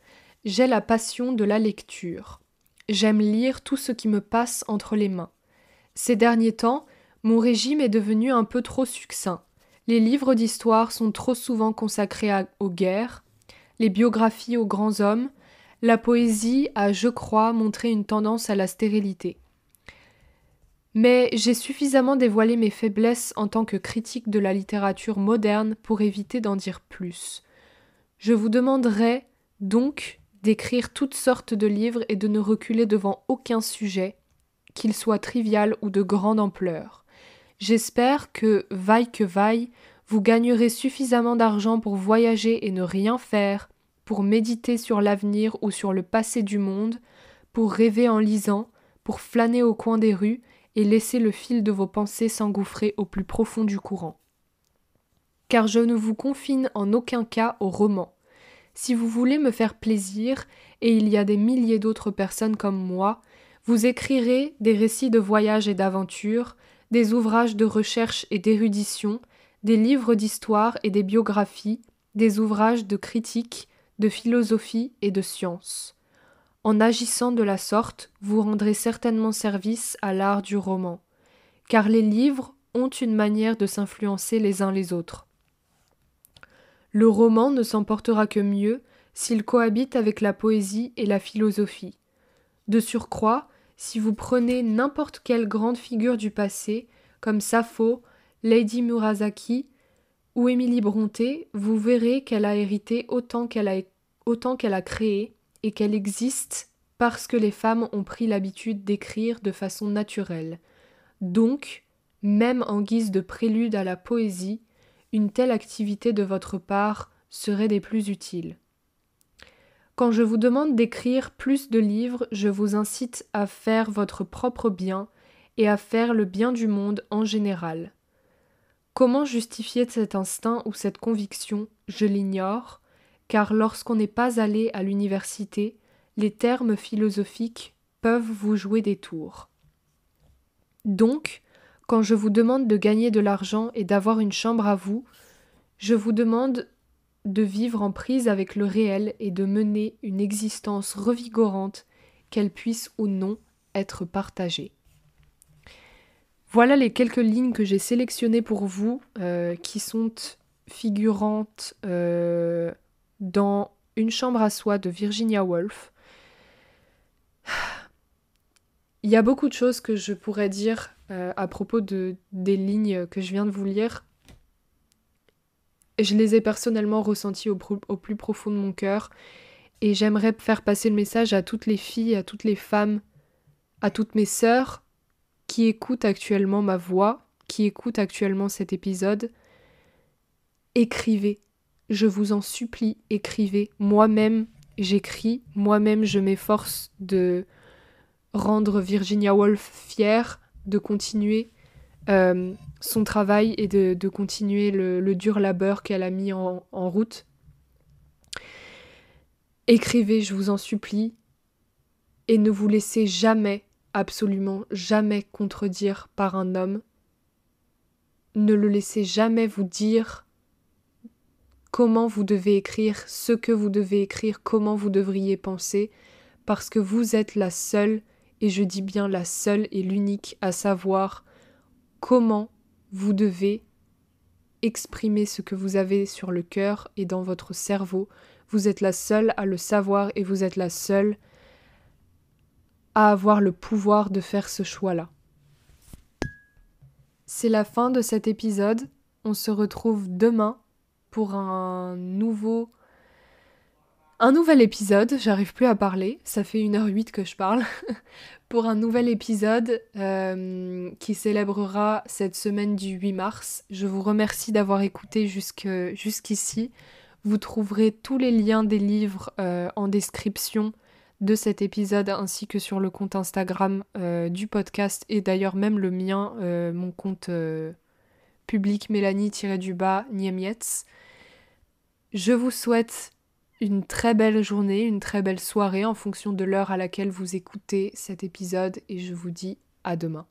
j'ai la passion de la lecture. J'aime lire tout ce qui me passe entre les mains. Ces derniers temps, mon régime est devenu un peu trop succinct. Les livres d'histoire sont trop souvent consacrés aux guerres, les biographies aux grands hommes, la poésie a, je crois, montré une tendance à la stérilité. Mais j'ai suffisamment dévoilé mes faiblesses en tant que critique de la littérature moderne pour éviter d'en dire plus. Je vous demanderai donc d'écrire toutes sortes de livres et de ne reculer devant aucun sujet, qu'il soit trivial ou de grande ampleur. J'espère que, vaille que vaille, vous gagnerez suffisamment d'argent pour voyager et ne rien faire, pour méditer sur l'avenir ou sur le passé du monde, pour rêver en lisant, pour flâner au coin des rues et laisser le fil de vos pensées s'engouffrer au plus profond du courant. Car je ne vous confine en aucun cas au roman. Si vous voulez me faire plaisir, et il y a des milliers d'autres personnes comme moi, vous écrirez des récits de voyage et d'aventure, des ouvrages de recherche et d'érudition, des livres d'histoire et des biographies, des ouvrages de critique, de philosophie et de science. En agissant de la sorte, vous rendrez certainement service à l'art du roman, car les livres ont une manière de s'influencer les uns les autres. Le roman ne s'emportera que mieux s'il cohabite avec la poésie et la philosophie. De surcroît, si vous prenez n'importe quelle grande figure du passé, comme Sappho, Lady Murasaki ou Émilie Brontë, vous verrez qu'elle a hérité autant qu'elle a autant qu'elle a créé et qu'elle existe parce que les femmes ont pris l'habitude d'écrire de façon naturelle. Donc, même en guise de prélude à la poésie, une telle activité de votre part serait des plus utiles. Quand je vous demande d'écrire plus de livres, je vous incite à faire votre propre bien et à faire le bien du monde en général. Comment justifier cet instinct ou cette conviction? Je l'ignore, car lorsqu'on n'est pas allé à l'université, les termes philosophiques peuvent vous jouer des tours. Donc, quand je vous demande de gagner de l'argent et d'avoir une chambre à vous, je vous demande de vivre en prise avec le réel et de mener une existence revigorante, qu'elle puisse ou non être partagée. Voilà les quelques lignes que j'ai sélectionnées pour vous, euh, qui sont figurantes euh, dans Une chambre à soi de Virginia Woolf. Il y a beaucoup de choses que je pourrais dire euh, à propos de, des lignes que je viens de vous lire. Je les ai personnellement ressenties au, au plus profond de mon cœur et j'aimerais faire passer le message à toutes les filles, à toutes les femmes, à toutes mes sœurs qui écoutent actuellement ma voix, qui écoutent actuellement cet épisode. Écrivez, je vous en supplie, écrivez. Moi-même, j'écris, moi-même, je m'efforce de rendre Virginia Woolf fière, de continuer euh, son travail et de, continuer le, dur labeur qu'elle a mis en, route. Écrivez, je vous en supplie, et ne vous laissez jamais, absolument jamais contredire par un homme. Ne le laissez jamais vous dire comment vous devez écrire, ce que vous devez écrire, comment vous devriez penser, parce que vous êtes la seule, et je dis bien la seule et l'unique à savoir comment vous devez exprimer ce que vous avez sur le cœur et dans votre cerveau. Vous êtes la seule à le savoir et vous êtes la seule à avoir le pouvoir de faire ce choix-là. C'est la fin de cet épisode. On se retrouve demain pour un nouveau un nouvel épisode, j'arrive plus à parler, ça fait 1h08 que je parle, <laughs> pour un nouvel épisode euh, qui célébrera cette semaine du 8 mars. Je vous remercie d'avoir écouté jusqu'ici. Vous trouverez tous les liens des livres euh, en description de cet épisode ainsi que sur le compte Instagram euh, du podcast et d'ailleurs même le mien, mon compte public Mélanie-du-bas Niemietz. Je vous souhaite une très belle journée, une très belle soirée en fonction de l'heure à laquelle vous écoutez cet épisode et je vous dis à demain.